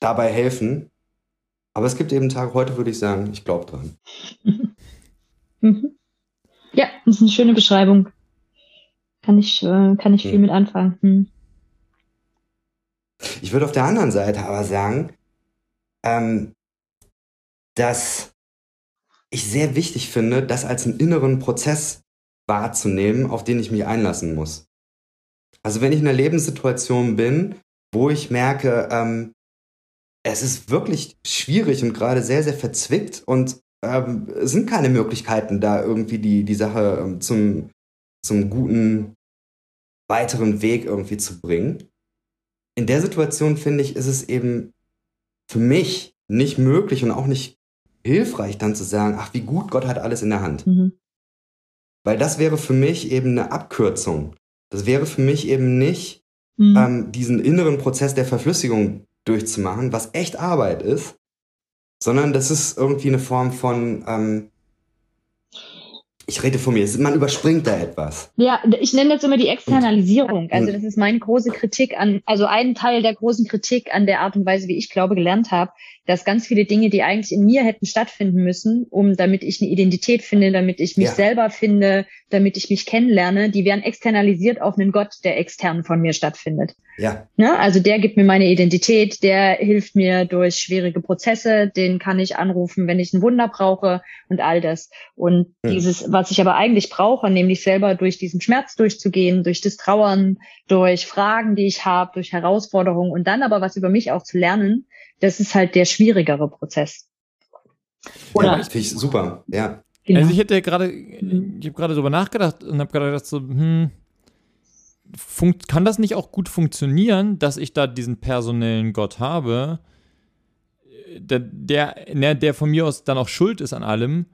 dabei helfen. Aber es gibt eben Tage, heute würde ich sagen, ich glaube dran. Mhm. Ja, das ist eine schöne Beschreibung. Kann ich, äh, kann ich viel Mhm. mit anfangen. Hm. Ich würde auf der anderen Seite aber sagen, ähm, dass ich sehr wichtig finde, das als einen inneren Prozess wahrzunehmen, auf den ich mich einlassen muss. Also wenn ich in einer Lebenssituation bin, wo ich merke, ähm, es ist wirklich schwierig und gerade sehr, sehr verzwickt und ähm, es sind keine Möglichkeiten, da irgendwie die, die Sache ähm, zum, zum guten weiteren Weg irgendwie zu bringen. In der Situation finde ich, ist es eben für mich nicht möglich und auch nicht hilfreich dann zu sagen, ach, wie gut Gott hat alles in der Hand. Mhm. Weil das wäre für mich eben eine Abkürzung. Das wäre für mich eben nicht Mhm. ähm, diesen inneren Prozess der Verflüssigung durchzumachen, was echt Arbeit ist, sondern das ist irgendwie eine Form von, ähm, ich rede von mir, man überspringt da etwas. Ja, ich nenne das immer die Externalisierung. Also das ist meine große Kritik an, also ein Teil der großen Kritik an der Art und Weise, wie ich glaube, gelernt habe, dass ganz viele Dinge, die eigentlich in mir hätten stattfinden müssen, um damit ich eine Identität finde, damit ich mich Ja. selber finde, damit ich mich kennenlerne, die werden externalisiert auf einen Gott, der extern von mir stattfindet. Ja, Ne? Also der gibt mir meine Identität, der hilft mir durch schwierige Prozesse, den kann ich anrufen, wenn ich ein Wunder brauche und all das. Und Hm. dieses, was ich aber eigentlich brauche, nämlich selber durch diesen Schmerz durchzugehen, durch das Trauern, durch Fragen, die ich habe, durch Herausforderungen und dann aber was über mich auch zu lernen, das ist halt der schwierigere Prozess. Oder? ja finde ich super. Ja, Genau. Also ich hätte ja gerade, ich habe gerade drüber nachgedacht und habe gerade gedacht so, hm, kann das nicht auch gut funktionieren, dass ich da diesen personellen Gott habe, der, der, ne, der von mir aus dann auch schuld ist an allem,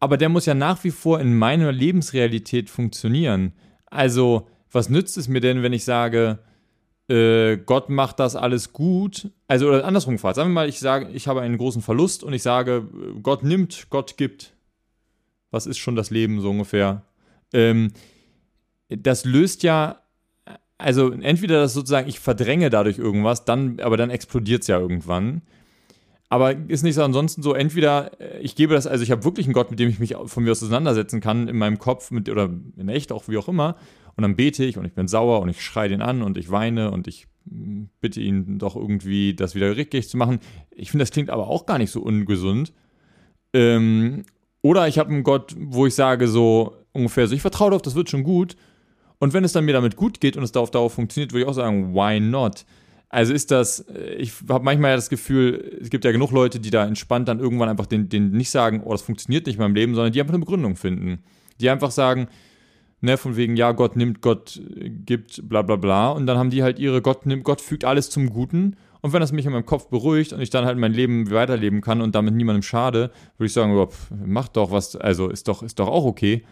aber der muss ja nach wie vor in meiner Lebensrealität funktionieren. Also, was nützt es mir denn, wenn ich sage, äh, Gott macht das alles gut? Also, oder andersrum gefragt, sagen wir mal, ich sage, ich habe einen großen Verlust und ich sage, Gott nimmt, Gott gibt was ist schon das Leben so ungefähr? Ähm, das löst ja, also entweder das sozusagen, ich verdränge dadurch irgendwas, dann, aber dann explodiert es ja irgendwann. Aber ist nicht so ansonsten so, entweder äh, ich gebe das, also ich habe wirklich einen Gott, mit dem ich mich von mir aus auseinandersetzen kann, in meinem Kopf mit, oder in echt auch, wie auch immer. Und dann bete ich und ich bin sauer und ich schreie den an und ich weine und ich mm, bitte ihn doch irgendwie, das wieder rückgängig zu machen. Ich finde, das klingt aber auch gar nicht so ungesund. Ähm, oder ich habe einen Gott, wo ich sage so ungefähr so, ich vertraue darauf, das wird schon gut. Und wenn es dann mir damit gut geht und es da auf Dauer funktioniert, würde ich auch sagen, why not? Also ist das, äh, ich habe manchmal ja das Gefühl, es gibt ja genug Leute, die da entspannt dann irgendwann einfach den, den nicht sagen, oh, das funktioniert nicht in meinem Leben, sondern die einfach eine Begründung finden. Die einfach sagen, ne, von wegen, ja, Gott nimmt, Gott gibt, bla bla bla. Und dann haben die halt ihre, Gott nimmt, Gott fügt alles zum Guten. Und wenn das mich in meinem Kopf beruhigt und ich dann halt mein Leben weiterleben kann und damit niemandem schade, würde ich sagen, oh, pff, mach doch was, also ist doch, ist doch auch okay.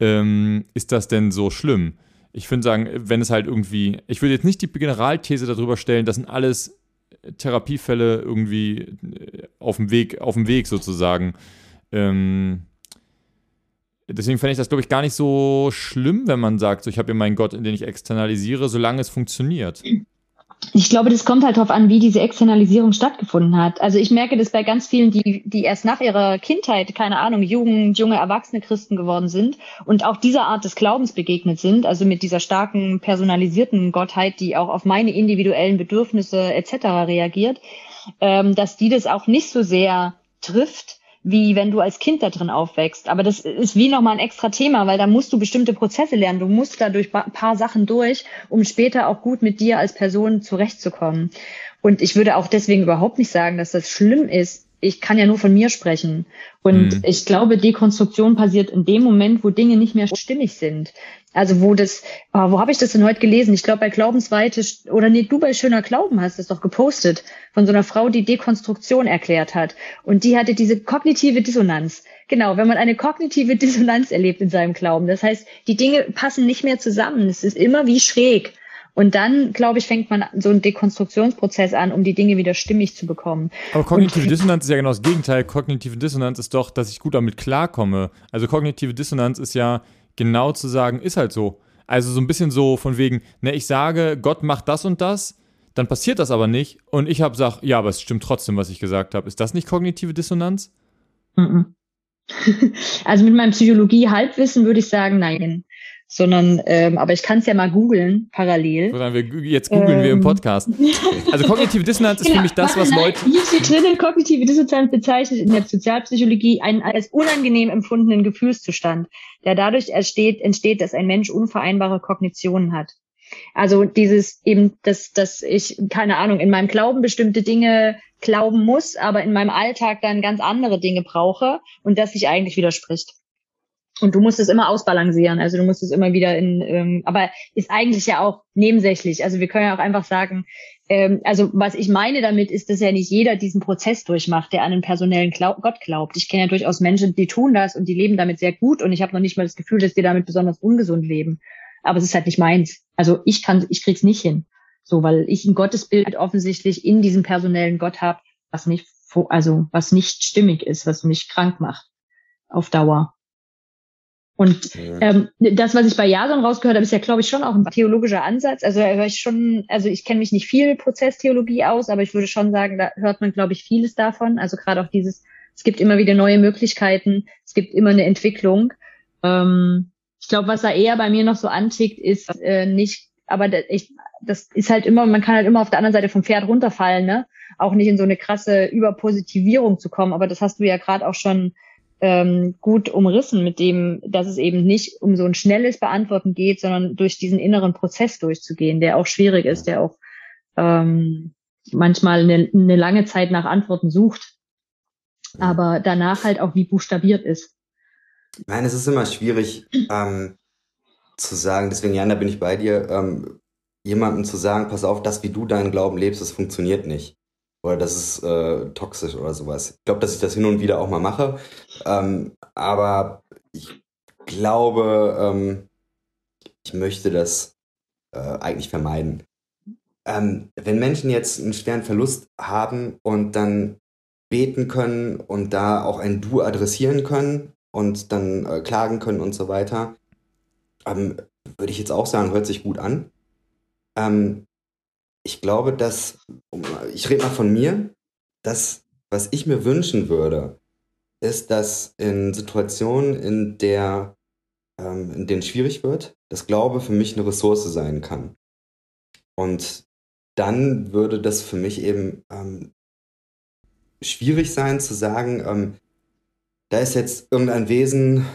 Ähm, ist das denn so schlimm? ich würde sagen, wenn es halt irgendwie, ich würde jetzt nicht die Generalthese darüber stellen, das sind alles Therapiefälle irgendwie äh, auf dem Weg, auf dem Weg sozusagen. Ähm, deswegen fände ich das, glaube ich, gar nicht so schlimm, wenn man sagt, so, ich habe hier meinen Gott, in den ich externalisiere, solange es funktioniert. Ich glaube, das kommt halt darauf an, wie diese Externalisierung stattgefunden hat. Also ich merke das bei ganz vielen, die, die erst nach ihrer Kindheit, keine Ahnung, Jugend, junge, erwachsene Christen geworden sind und auch dieser Art des Glaubens begegnet sind, also mit dieser starken, personalisierten Gottheit, die auch auf meine individuellen Bedürfnisse etc. reagiert, ähm, dass die das auch nicht so sehr trifft, wie wenn du als Kind da drin aufwächst. Aber das ist wie nochmal ein extra Thema, weil da musst du bestimmte Prozesse lernen. Du musst da durch ein paar Sachen durch, um später auch gut mit dir als Person zurechtzukommen. Und ich würde auch deswegen überhaupt nicht sagen, dass das schlimm ist, ich kann ja nur von mir sprechen. Und mhm. ich glaube, Dekonstruktion passiert in dem Moment, wo Dinge nicht mehr stimmig sind. Also wo das, oh, wo habe ich das denn heute gelesen? Ich glaube bei Glaubensweite oder nee, du bei Schöner Glauben hast es doch gepostet von so einer Frau, die Dekonstruktion erklärt hat. Und die hatte diese kognitive Dissonanz. Genau, wenn man eine kognitive Dissonanz erlebt in seinem Glauben. Das heißt, die Dinge passen nicht mehr zusammen. Es ist immer wie schräg. Und dann, glaube ich, fängt man so einen Dekonstruktionsprozess an, um die Dinge wieder stimmig zu bekommen. Aber kognitive und, Dissonanz ist ja genau das Gegenteil. Kognitive Dissonanz ist doch, dass ich gut damit klarkomme. Also kognitive Dissonanz ist ja genau zu sagen, ist halt so. Also so ein bisschen so von wegen, ne, ich sage, Gott macht das und das, dann passiert das aber nicht und ich habe gesagt, ja, aber es stimmt trotzdem, was ich gesagt habe. Ist das nicht kognitive Dissonanz? also mit meinem Psychologie-Halbwissen würde ich sagen, nein sondern ähm, aber ich kann es ja mal googeln parallel. Sondern wir, jetzt googeln ähm, wir im ähm. Podcast. Also kognitive Dissonanz ist genau, für mich das, was Leute. Hier steht drinnen, kognitive Dissonanz bezeichnet in der Sozialpsychologie einen als unangenehm empfundenen Gefühlszustand, der dadurch entsteht, entsteht, dass ein Mensch unvereinbare Kognitionen hat. Also dieses eben, dass, dass ich, keine Ahnung, in meinem Glauben bestimmte Dinge glauben muss, aber in meinem Alltag dann ganz andere Dinge brauche und das sich eigentlich widerspricht. Und du musst es immer ausbalancieren. Also du musst es immer wieder in, ähm, aber ist eigentlich ja auch nebensächlich. Also wir können ja auch einfach sagen, ähm, also was ich meine damit ist, dass ja nicht jeder diesen Prozess durchmacht, der an einen personellen Glaub Gott glaubt. Ich kenne ja durchaus Menschen, die tun das und die leben damit sehr gut und ich habe noch nicht mal das Gefühl, dass die damit besonders ungesund leben. Aber es ist halt nicht meins. Also ich kann, ich krieg's nicht hin. So, weil ich ein Gottesbild offensichtlich in diesem personellen Gott habe, was nicht, also was nicht stimmig ist, was mich krank macht auf Dauer. Und ähm, das, was ich bei Jason rausgehört habe, ist ja, glaube ich, schon auch ein theologischer Ansatz. Also höre ich schon, also ich kenne mich nicht viel Prozesstheologie aus, aber ich würde schon sagen, da hört man, glaube ich, vieles davon. Also gerade auch dieses, es gibt immer wieder neue Möglichkeiten, es gibt immer eine Entwicklung. Ähm, ich glaube, was da eher bei mir noch so antickt, ist äh, nicht, aber das, ich, das ist halt immer, man kann halt immer auf der anderen Seite vom Pferd runterfallen, ne? Auch nicht in so eine krasse Überpositivierung zu kommen. Aber das hast du ja gerade auch schon ähm, gut umrissen mit dem, dass es eben nicht um so ein schnelles Beantworten geht, sondern durch diesen inneren Prozess durchzugehen, der auch schwierig ist, der auch ähm, manchmal eine, eine lange Zeit nach Antworten sucht, aber danach halt auch wie buchstabiert ist. Nein, es ist immer schwierig ähm, zu sagen, deswegen, Jan, da bin ich bei dir, ähm, jemandem zu sagen, pass auf, das, wie du deinen Glauben lebst, das funktioniert nicht oder das ist äh, toxisch oder sowas. Ich glaube, dass ich das hin und wieder auch mal mache, ähm, aber ich glaube, ähm, ich möchte das äh, eigentlich vermeiden. Ähm, wenn Menschen jetzt einen schweren Verlust haben und dann beten können und da auch ein Du adressieren können, und dann äh, klagen können und so weiter. Ähm, Würde ich jetzt auch sagen, hört sich gut an. Ähm, ich glaube, dass, ich rede mal von mir, dass was ich mir wünschen würde, ist, dass in Situationen, in der ähm, in denen schwierig wird, dass Glaube für mich eine Ressource sein kann. Und dann würde das für mich eben ähm, schwierig sein zu sagen, ähm, da ist jetzt irgendein Wesen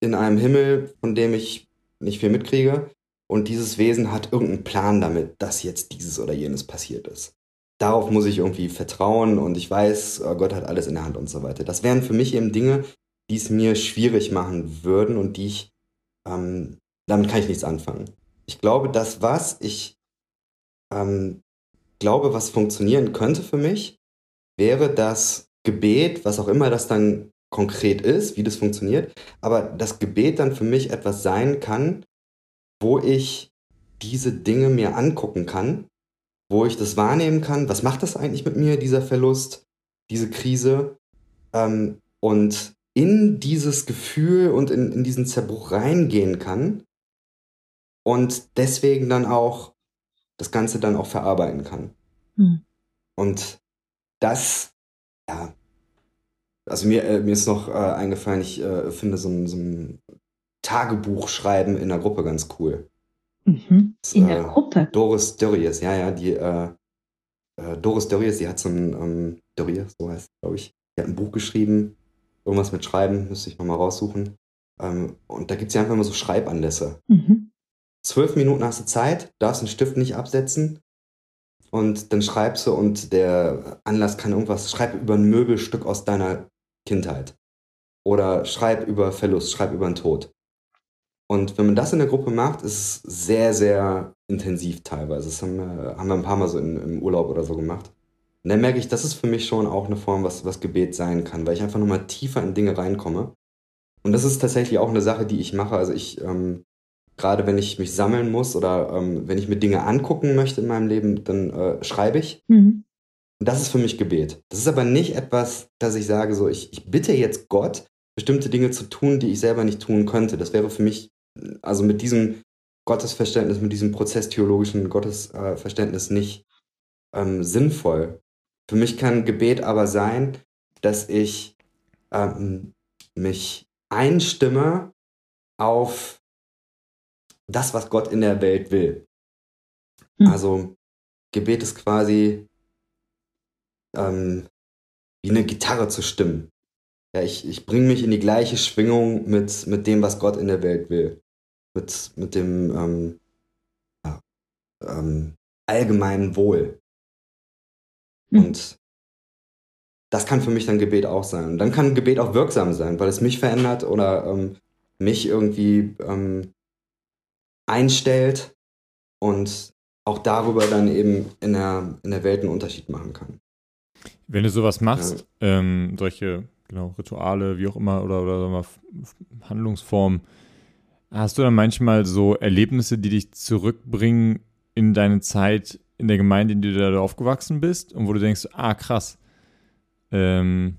in einem Himmel, von dem ich nicht viel mitkriege. Und dieses Wesen hat irgendeinen Plan damit, dass jetzt dieses oder jenes passiert ist. Darauf muss ich irgendwie vertrauen und ich weiß, oh Gott hat alles in der Hand und so weiter. Das wären für mich eben Dinge, die es mir schwierig machen würden und die ich, ähm, damit kann ich nichts anfangen. Ich glaube, das, was ich ähm, glaube, was funktionieren könnte für mich, wäre das Gebet, was auch immer das dann konkret ist, wie das funktioniert, aber das Gebet dann für mich etwas sein kann, wo ich diese Dinge mir angucken kann, wo ich das wahrnehmen kann, was macht das eigentlich mit mir, dieser Verlust, diese Krise, ähm, und in dieses Gefühl und in, in diesen Zerbruch reingehen kann und deswegen dann auch das Ganze dann auch verarbeiten kann. Hm. Und das, ja, also mir, äh, mir ist noch äh, eingefallen, ich äh, finde so ein, so ein Tagebuch schreiben in der Gruppe ganz cool. Mhm. In der äh, Gruppe? Doris Dörries, ja, ja, die äh, äh, Doris Dörries, die hat so ein, ähm, Dörries, so heißt glaube ich, die hat ein Buch geschrieben, irgendwas mit Schreiben, müsste ich nochmal raussuchen. Ähm, und da gibt es ja einfach immer so Schreibanlässe. Mhm. Zwölf Minuten hast du Zeit, darfst den Stift nicht absetzen und dann schreibst du und der Anlass kann irgendwas, schreib über ein Möbelstück aus deiner Kindheit. Oder schreib über Verlust, schreib über den Tod. Und wenn man das in der Gruppe macht, ist es sehr, sehr intensiv teilweise. Das haben wir, haben wir ein paar Mal so in, im Urlaub oder so gemacht. Und dann merke ich, das ist für mich schon auch eine Form, was, was Gebet sein kann, weil ich einfach nochmal tiefer in Dinge reinkomme. Und das ist tatsächlich auch eine Sache, die ich mache. Also ich, ähm, gerade wenn ich mich sammeln muss oder ähm, wenn ich mir Dinge angucken möchte in meinem Leben, dann äh, schreibe ich. Mhm. Und das ist für mich Gebet. Das ist aber nicht etwas, dass ich sage, so, ich, ich bitte jetzt Gott, bestimmte Dinge zu tun, die ich selber nicht tun könnte. Das wäre für mich, also mit diesem Gottesverständnis, mit diesem prozesstheologischen Gottesverständnis nicht ähm, sinnvoll. Für mich kann Gebet aber sein, dass ich ähm, mich einstimme auf das, was Gott in der Welt will. Mhm. Also Gebet ist quasi ähm, wie eine Gitarre zu stimmen. Ja, ich, ich bringe mich in die gleiche Schwingung mit, mit dem, was Gott in der Welt will. Mit, mit dem ähm, ja, ähm, allgemeinen Wohl. Mhm. Und das kann für mich dann Gebet auch sein. Und dann kann Gebet auch wirksam sein, weil es mich verändert oder ähm, mich irgendwie ähm, einstellt und auch darüber dann eben in der, in der Welt einen Unterschied machen kann. Wenn du sowas machst, ja. ähm, solche genau, Rituale, wie auch immer, oder, oder mal, Handlungsformen, hast du dann manchmal so Erlebnisse, die dich zurückbringen in deine Zeit in der Gemeinde, in der du da aufgewachsen bist und wo du denkst, ah, krass, ähm,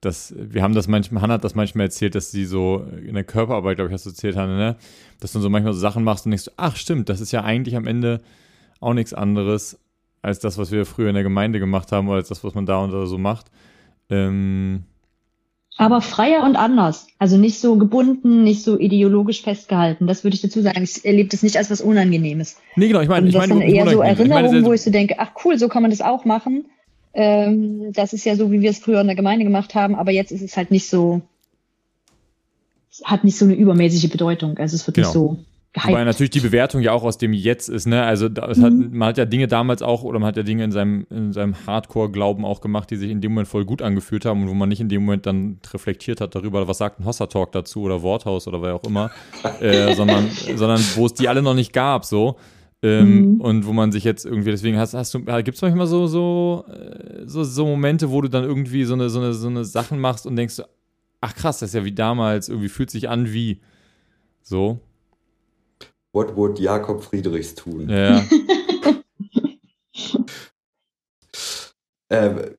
das, wir haben das manchmal, Hannah hat das manchmal erzählt, dass sie so in der Körperarbeit, glaube ich, hast du erzählt, Hannah, ne? dass du so manchmal so Sachen machst und denkst, ach stimmt, das ist ja eigentlich am Ende auch nichts anderes als das, was wir früher in der Gemeinde gemacht haben oder als das, was man da und da so macht. Ähm, aber freier und anders. Also nicht so gebunden, nicht so ideologisch festgehalten. Das würde ich dazu sagen. Ich erlebe das nicht als was Unangenehmes. Nee, genau. Ich meine, ich meine, das sind eher so Erinnerungen, ich meine, wo ich so denke, ach cool, so kann man das auch machen. Ähm, das ist ja so, wie wir es früher in der Gemeinde gemacht haben, aber jetzt ist es halt nicht so, hat nicht so eine übermäßige Bedeutung. Also es wird genau. nicht so gehypt. Wobei natürlich die Bewertung ja auch aus dem Jetzt ist, ne? Also mhm. hat, man hat ja Dinge damals auch, oder man hat ja Dinge in seinem, in seinem Hardcore-Glauben auch gemacht, die sich in dem Moment voll gut angefühlt haben und wo man nicht in dem Moment dann reflektiert hat darüber, was sagt ein Hossa-Talk dazu oder Worthaus oder wer auch immer, äh, sondern, sondern wo es die alle noch nicht gab, so. Ähm, mhm. Und wo man sich jetzt irgendwie, deswegen hast, hast du, gibt es manchmal so, so, äh, so, so Momente, wo du dann irgendwie so eine, so eine, so eine Sachen machst und denkst, ach krass, das ist ja wie damals, irgendwie fühlt sich an wie so. What would Jakob Friedrichs tun? Ja. äh,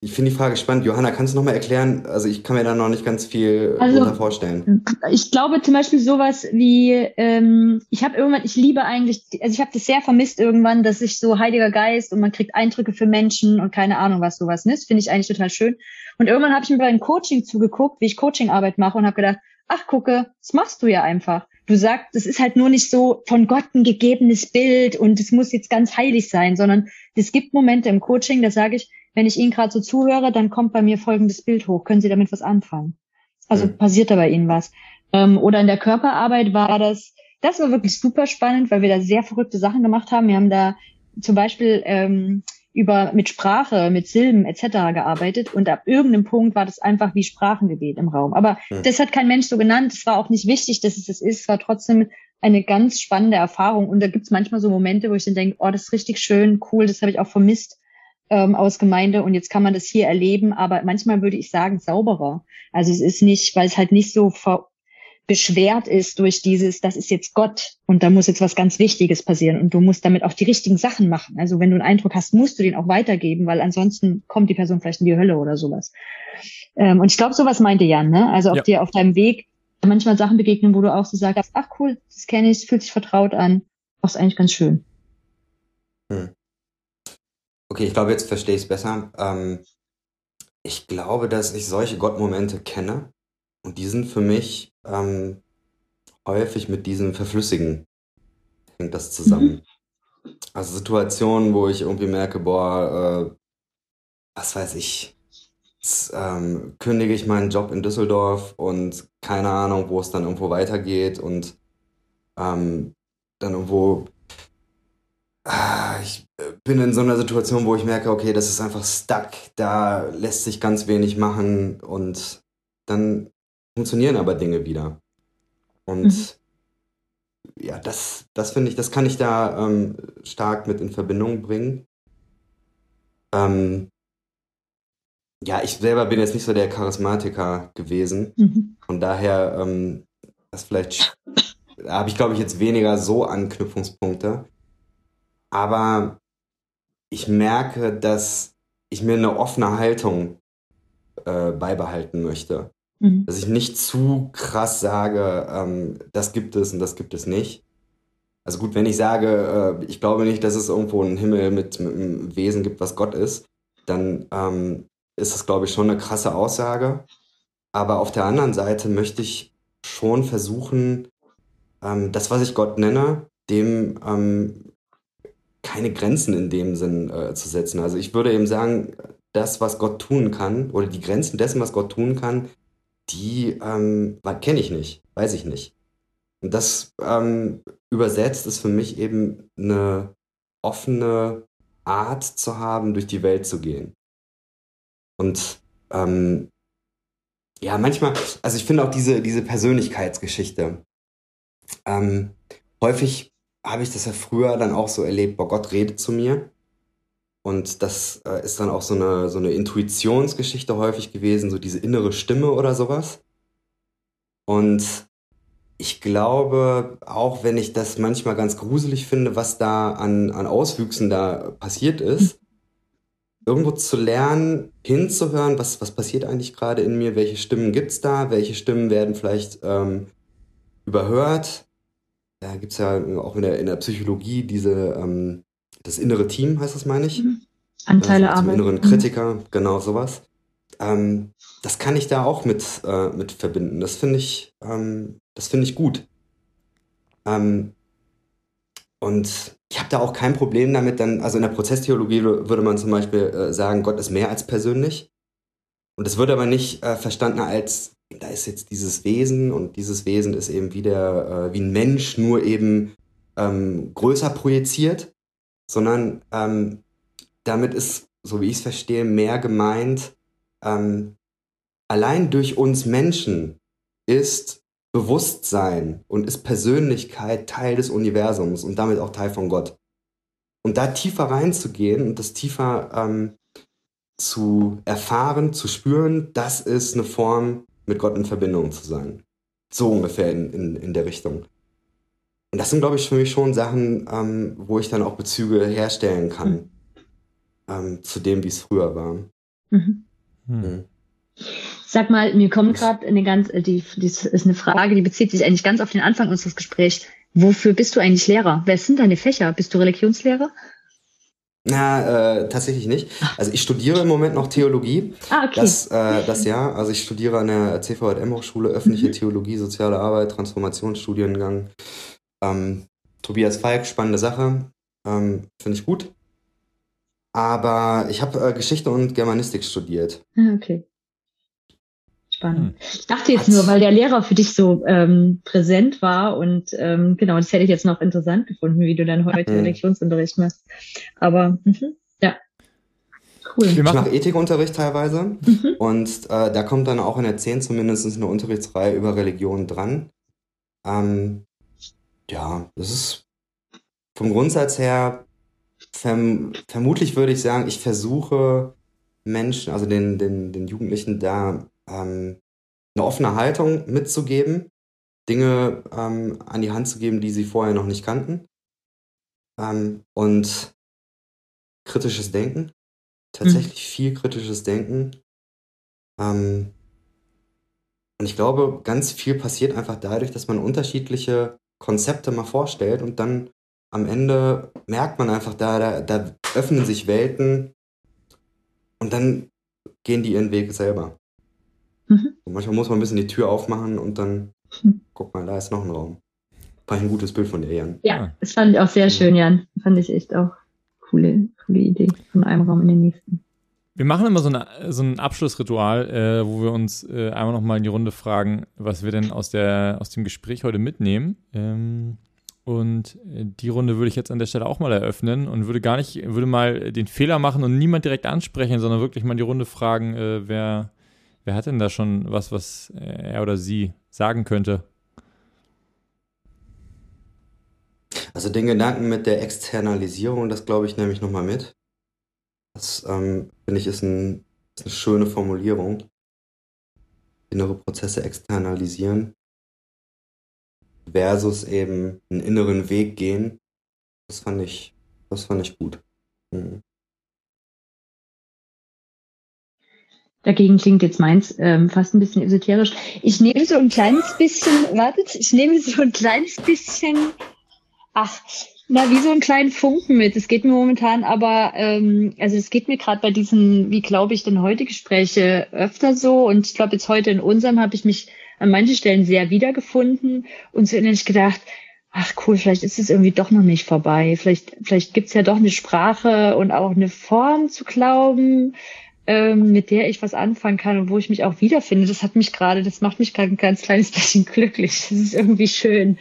ich finde die Frage spannend. Johanna, kannst du noch mal erklären? Also ich kann mir da noch nicht ganz viel Also- darunter vorstellen. Ich glaube zum Beispiel sowas wie, ähm, ich habe irgendwann, ich liebe eigentlich, also ich habe das sehr vermisst irgendwann, dass ich so Heiliger Geist und man kriegt Eindrücke für Menschen und keine Ahnung was sowas ist. Finde ich eigentlich total schön. Und irgendwann habe ich mir beim Coaching zugeguckt, wie ich Coachingarbeit mache und habe gedacht, ach gucke, das machst du ja einfach. Du sagst, es ist halt nur nicht so von Gott ein gegebenes Bild und es muss jetzt ganz heilig sein, sondern es gibt Momente im Coaching, da sage ich, wenn ich Ihnen gerade so zuhöre, dann kommt bei mir folgendes Bild hoch. Können Sie damit was anfangen? Also Mhm. passiert da bei Ihnen was? Ähm, oder in der Körperarbeit war das, das war wirklich super spannend, weil wir da sehr verrückte Sachen gemacht haben. Wir haben da zum Beispiel ähm, über mit Sprache, mit Silben etc. gearbeitet und ab irgendeinem Punkt war das einfach wie Sprachengebet im Raum. Aber Mhm. das hat kein Mensch so genannt. Es war auch nicht wichtig, dass es das ist. Es war trotzdem eine ganz spannende Erfahrung. Und da gibt's manchmal so Momente, wo ich dann denke, oh, das ist richtig schön, cool, das habe ich auch vermisst ähm, aus Gemeinde und jetzt kann man das hier erleben. Aber manchmal würde ich sagen, sauberer. Also es ist nicht, weil es halt nicht so ver beschwert ist durch dieses, das ist jetzt Gott und da muss jetzt was ganz Wichtiges passieren und du musst damit auch die richtigen Sachen machen. Also wenn du einen Eindruck hast, musst du den auch weitergeben, weil ansonsten kommt die Person vielleicht in die Hölle oder sowas. Ähm, und ich glaube, sowas meinte Jan, ne? Also ob Ja. dir auf deinem Weg manchmal Sachen begegnen, wo du auch so sagst, ach cool, das kenne ich, fühlt sich vertraut an, auch ist eigentlich ganz schön. Okay, ich glaube, jetzt verstehe ich es besser. Ähm, ich glaube, dass ich solche Gottmomente kenne und die sind für mich ähm, häufig mit diesem Verflüssigen hängt das zusammen. Also Situationen, wo ich irgendwie merke, boah, äh, was weiß ich, jetzt, ähm, kündige ich meinen Job in Düsseldorf und keine Ahnung, wo es dann irgendwo weitergeht und ähm, dann irgendwo Ah, ich äh, bin in so einer Situation, wo ich merke, okay, das ist einfach stuck, da lässt sich ganz wenig machen und dann funktionieren aber Dinge wieder. Und Mhm. ja, das, das finde ich, das kann ich da ähm, stark mit in Verbindung bringen. Ähm, ja, ich selber bin jetzt nicht so der Charismatiker gewesen. Mhm. Von daher, ähm, das vielleicht, da habe ich, glaube ich, jetzt weniger so Anknüpfungspunkte. Aber ich merke, dass ich mir eine offene Haltung äh, beibehalten möchte. Mhm. Dass ich nicht zu krass sage, ähm, das gibt es und das gibt es nicht. Also gut, wenn ich sage, äh, ich glaube nicht, dass es irgendwo einen Himmel mit, mit einem Wesen gibt, was Gott ist, dann ähm, ist das, glaube ich, schon eine krasse Aussage. Aber auf der anderen Seite möchte ich schon versuchen, ähm, das, was ich Gott nenne, dem ähm, keine Grenzen in dem Sinn äh, zu setzen. Also ich würde eben sagen, das, was Gott tun kann, oder die Grenzen dessen, was Gott tun kann, die ähm, kenne ich nicht, weiß ich nicht. Und das ähm, übersetzt ist für mich eben eine offene Art zu haben, durch die Welt zu gehen. Und ähm, ja, manchmal, also ich finde auch diese, diese Persönlichkeitsgeschichte, ähm, häufig habe ich das ja früher dann auch so erlebt, boah, Gott redet zu mir. Und das äh, ist dann auch so eine, so eine Intuitionsgeschichte häufig gewesen, so diese innere Stimme oder sowas. Und ich glaube, auch wenn ich das manchmal ganz gruselig finde, was da an, an Auswüchsen da passiert ist, irgendwo zu lernen, hinzuhören, was, was passiert eigentlich gerade in mir, welche Stimmen gibt's da, welche Stimmen werden vielleicht ähm, überhört. Da gibt's ja auch in der, in der Psychologie diese, ähm, das innere Team, heißt das, meine ich. Anteile Also inneren Kritiker, genau sowas. Ähm, das kann ich da auch mit, äh, mit verbinden. Das finde ich, ähm, das finde ich gut. Ähm, und ich habe da auch kein Problem damit, dann, also in der Prozesstheologie wür- würde man zum Beispiel äh, sagen, Gott ist mehr als persönlich. Und das wird aber nicht äh, verstanden als, da ist jetzt dieses Wesen und dieses Wesen ist eben wie, der, äh, wie ein Mensch, nur eben ähm, größer projiziert, sondern ähm, damit ist, so wie ich es verstehe, mehr gemeint, ähm, allein durch uns Menschen ist Bewusstsein und ist Persönlichkeit Teil des Universums und damit auch Teil von Gott. Und da tiefer reinzugehen und das tiefer ähm, zu erfahren, zu spüren, das ist eine Form, mit Gott in Verbindung zu sein. So ungefähr in, in, in der Richtung. Und das sind, glaube ich, für mich schon Sachen, ähm, wo ich dann auch Bezüge herstellen kann ähm, zu dem, wie es früher war. Mhm. Mhm. Sag mal, mir kommt gerade eine ganz, äh, die, die ist eine Frage, die bezieht sich eigentlich ganz auf den Anfang unseres Gesprächs. Wofür bist du eigentlich Lehrer? Wer sind deine Fächer? Bist du Religionslehrer? Na, äh, tatsächlich nicht. Also ich studiere im Moment noch Theologie. Ah, okay. Das, äh, das Jahr. Also ich studiere an der CVM Hochschule Öffentliche Mhm. Theologie, Soziale Arbeit, Transformationsstudiengang. Ähm, Tobias Falk, spannende Sache. Ähm, Finde ich gut. Aber ich habe äh, Geschichte und Germanistik studiert. Ah, okay. Spannend. Hm. Ich dachte jetzt Was? nur, weil der Lehrer für dich so ähm, präsent war und ähm, genau, das hätte ich jetzt noch interessant gefunden, wie du dann heute Mhm. Religionsunterricht machst. Aber mhm, ja, cool. Wir Ich machen, mache Ethikunterricht teilweise. Mhm. Und äh, da kommt dann auch in der 10 zumindest eine Unterrichtsreihe über Religion dran. Ähm, ja, das ist vom Grundsatz her, verm vermutlich würde ich sagen, ich versuche Menschen, also den, den, den Jugendlichen da ähm, eine offene Haltung mitzugeben, Dinge ähm, an die Hand zu geben, die sie vorher noch nicht kannten. Ähm, und kritisches Denken. Tatsächlich viel kritisches Denken. Ähm, und ich glaube, ganz viel passiert einfach dadurch, dass man unterschiedliche Konzepte mal vorstellt und dann am Ende merkt man einfach, da, da, da öffnen sich Welten und dann gehen die ihren Weg selber. Mhm. Und manchmal muss man ein bisschen die Tür aufmachen und dann, Hm. guck mal, da ist noch ein Raum. War ein gutes Bild von dir, Jan. Ja, das fand ich auch sehr schön, Jan. Fand ich echt auch coole, coole Idee von einem Raum in den nächsten. Wir machen immer so, eine, so ein Abschlussritual, äh, wo wir uns äh, einmal nochmal in die Runde fragen, was wir denn aus, der, aus dem Gespräch heute mitnehmen. Ähm, und äh, die Runde würde ich jetzt an der Stelle auch mal eröffnen und würde gar nicht, würde mal den Fehler machen und niemand direkt ansprechen, sondern wirklich mal die Runde fragen, äh, wer, wer hat denn da schon was, was äh, er oder sie sagen könnte. Also den Gedanken mit der Externalisierung, das glaube ich nämlich nochmal mit. Das ähm, finde ich ist, ein, ist eine schöne Formulierung. Innere Prozesse externalisieren versus eben einen inneren Weg gehen. Das fand ich, das fand ich gut. Mhm. Dagegen klingt jetzt meins ähm, fast ein bisschen esoterisch. Ich nehme so ein kleines bisschen, wartet, ich nehme so ein kleines bisschen, ach, na, wie so einen kleinen Funken mit. Es geht mir momentan aber, ähm, also es geht mir gerade bei diesen, wie glaube ich, denn heute Gespräche öfter so. Und ich glaube, jetzt heute in unserem habe ich mich an manchen Stellen sehr wiedergefunden und so innerlich gedacht, ach cool, vielleicht ist es irgendwie doch noch nicht vorbei. Vielleicht, vielleicht gibt's ja doch eine Sprache und auch eine Form zu glauben ähm, mit der ich was anfangen kann und wo ich mich auch wiederfinde. Das hat mich gerade, das macht mich gerade ein ganz kleines bisschen glücklich. Das ist irgendwie schön,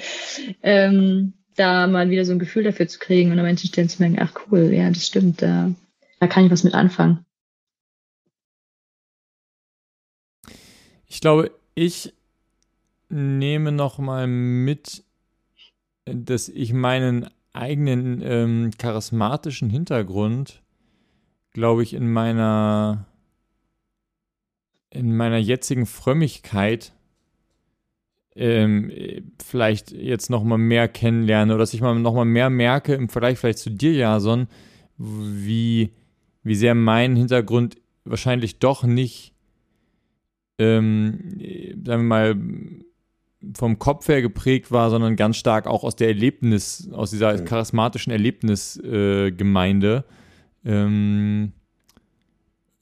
ähm, da mal wieder so ein Gefühl dafür zu kriegen und an manchen Stellen zu merken, ach cool, ja, das stimmt, da, da kann ich was mit anfangen. Ich glaube, ich nehme noch mal mit, dass ich meinen eigenen ähm, charismatischen Hintergrund, glaube ich, in meiner in meiner jetzigen Frömmigkeit ähm, vielleicht jetzt noch mal mehr kennenlerne oder dass ich mal noch mal mehr merke im Vergleich vielleicht zu dir, Jason, wie wie sehr mein Hintergrund wahrscheinlich doch nicht ähm, sagen wir mal, vom Kopf her geprägt war, sondern ganz stark auch aus der Erlebnis, aus dieser charismatischen Erlebnisgemeinde. Äh, ähm,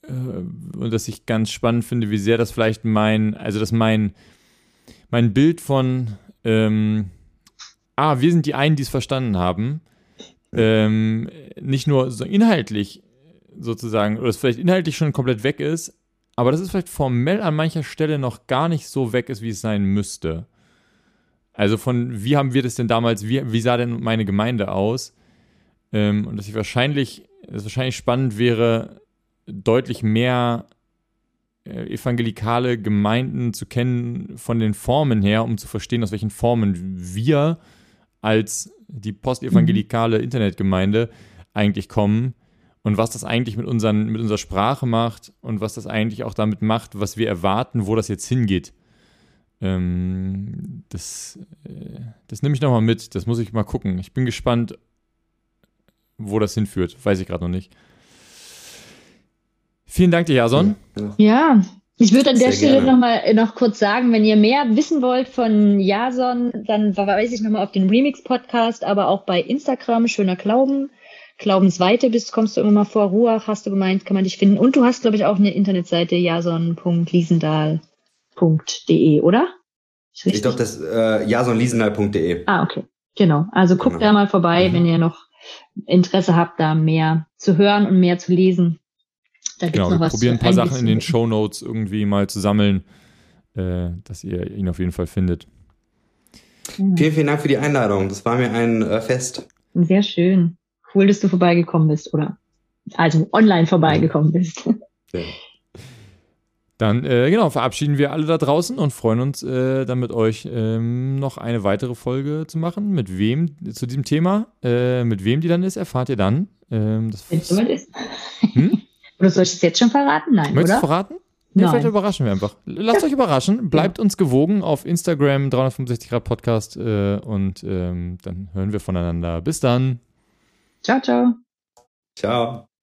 äh, und dass ich ganz spannend finde, wie sehr das vielleicht mein, also dass mein, mein Bild von, ähm, ah, wir sind die einen, die es verstanden haben, ähm, nicht nur so inhaltlich sozusagen, oder es vielleicht inhaltlich schon komplett weg ist, aber dass es vielleicht formell an mancher Stelle noch gar nicht so weg ist, wie es sein müsste. Also von, wie haben wir das denn damals, wie, wie sah denn meine Gemeinde aus? Ähm, und dass ich wahrscheinlich, es wahrscheinlich spannend wäre, deutlich mehr evangelikale Gemeinden zu kennen von den Formen her, um zu verstehen, aus welchen Formen wir als die postevangelikale Internetgemeinde eigentlich kommen und was das eigentlich mit, unseren, mit unserer Sprache macht und was das eigentlich auch damit macht, was wir erwarten, wo das jetzt hingeht. Ähm, das, äh, das nehme ich nochmal mit, das muss ich mal gucken. Ich bin gespannt, wo das hinführt. Weiß ich gerade noch nicht. Vielen Dank dir, Jason. Ja, ich würde an der Sehr Stelle gerne. noch mal noch kurz sagen, wenn ihr mehr wissen wollt von Jason, dann verweise ich nochmal auf den Remix-Podcast, aber auch bei Instagram, schöner Glauben. Glaubensweite bist, kommst du immer mal vor. Ruach hast du gemeint, kann man dich finden. Und du hast, glaube ich, auch eine Internetseite, jason.liesendahl.de, oder? Ich glaube, das äh, jasonliesendahl.de. Ah, okay. Genau. Also guckt Genau. da mal vorbei, Mhm. wenn ihr noch Interesse habt, da mehr zu hören und mehr zu lesen. Da gibt's Genau, noch wir was probieren ein paar Sachen in den. Show Notes irgendwie mal zu sammeln, äh, dass ihr ihn auf jeden Fall findet. Vielen, vielen Dank für die Einladung. Das war mir ein äh, Fest. Sehr schön. Cool, dass du vorbeigekommen bist, oder? Also online vorbeigekommen bist. Ja. Dann, äh, genau, verabschieden wir alle da draußen und freuen uns, äh, dann mit euch ähm, noch eine weitere Folge zu machen. Mit wem zu diesem Thema? Äh, mit wem die dann ist, erfahrt ihr dann. Ähm, das Wenn es soweit ist. Hm? Oder soll ich es jetzt schon verraten? Nein, Möchtest du oder? verraten? Nee, Nein. vielleicht überraschen wir einfach. Lasst euch überraschen. Bleibt uns gewogen auf Instagram 365 Grad Podcast äh, und ähm, dann hören wir voneinander. Bis dann. Ciao, ciao. Ciao.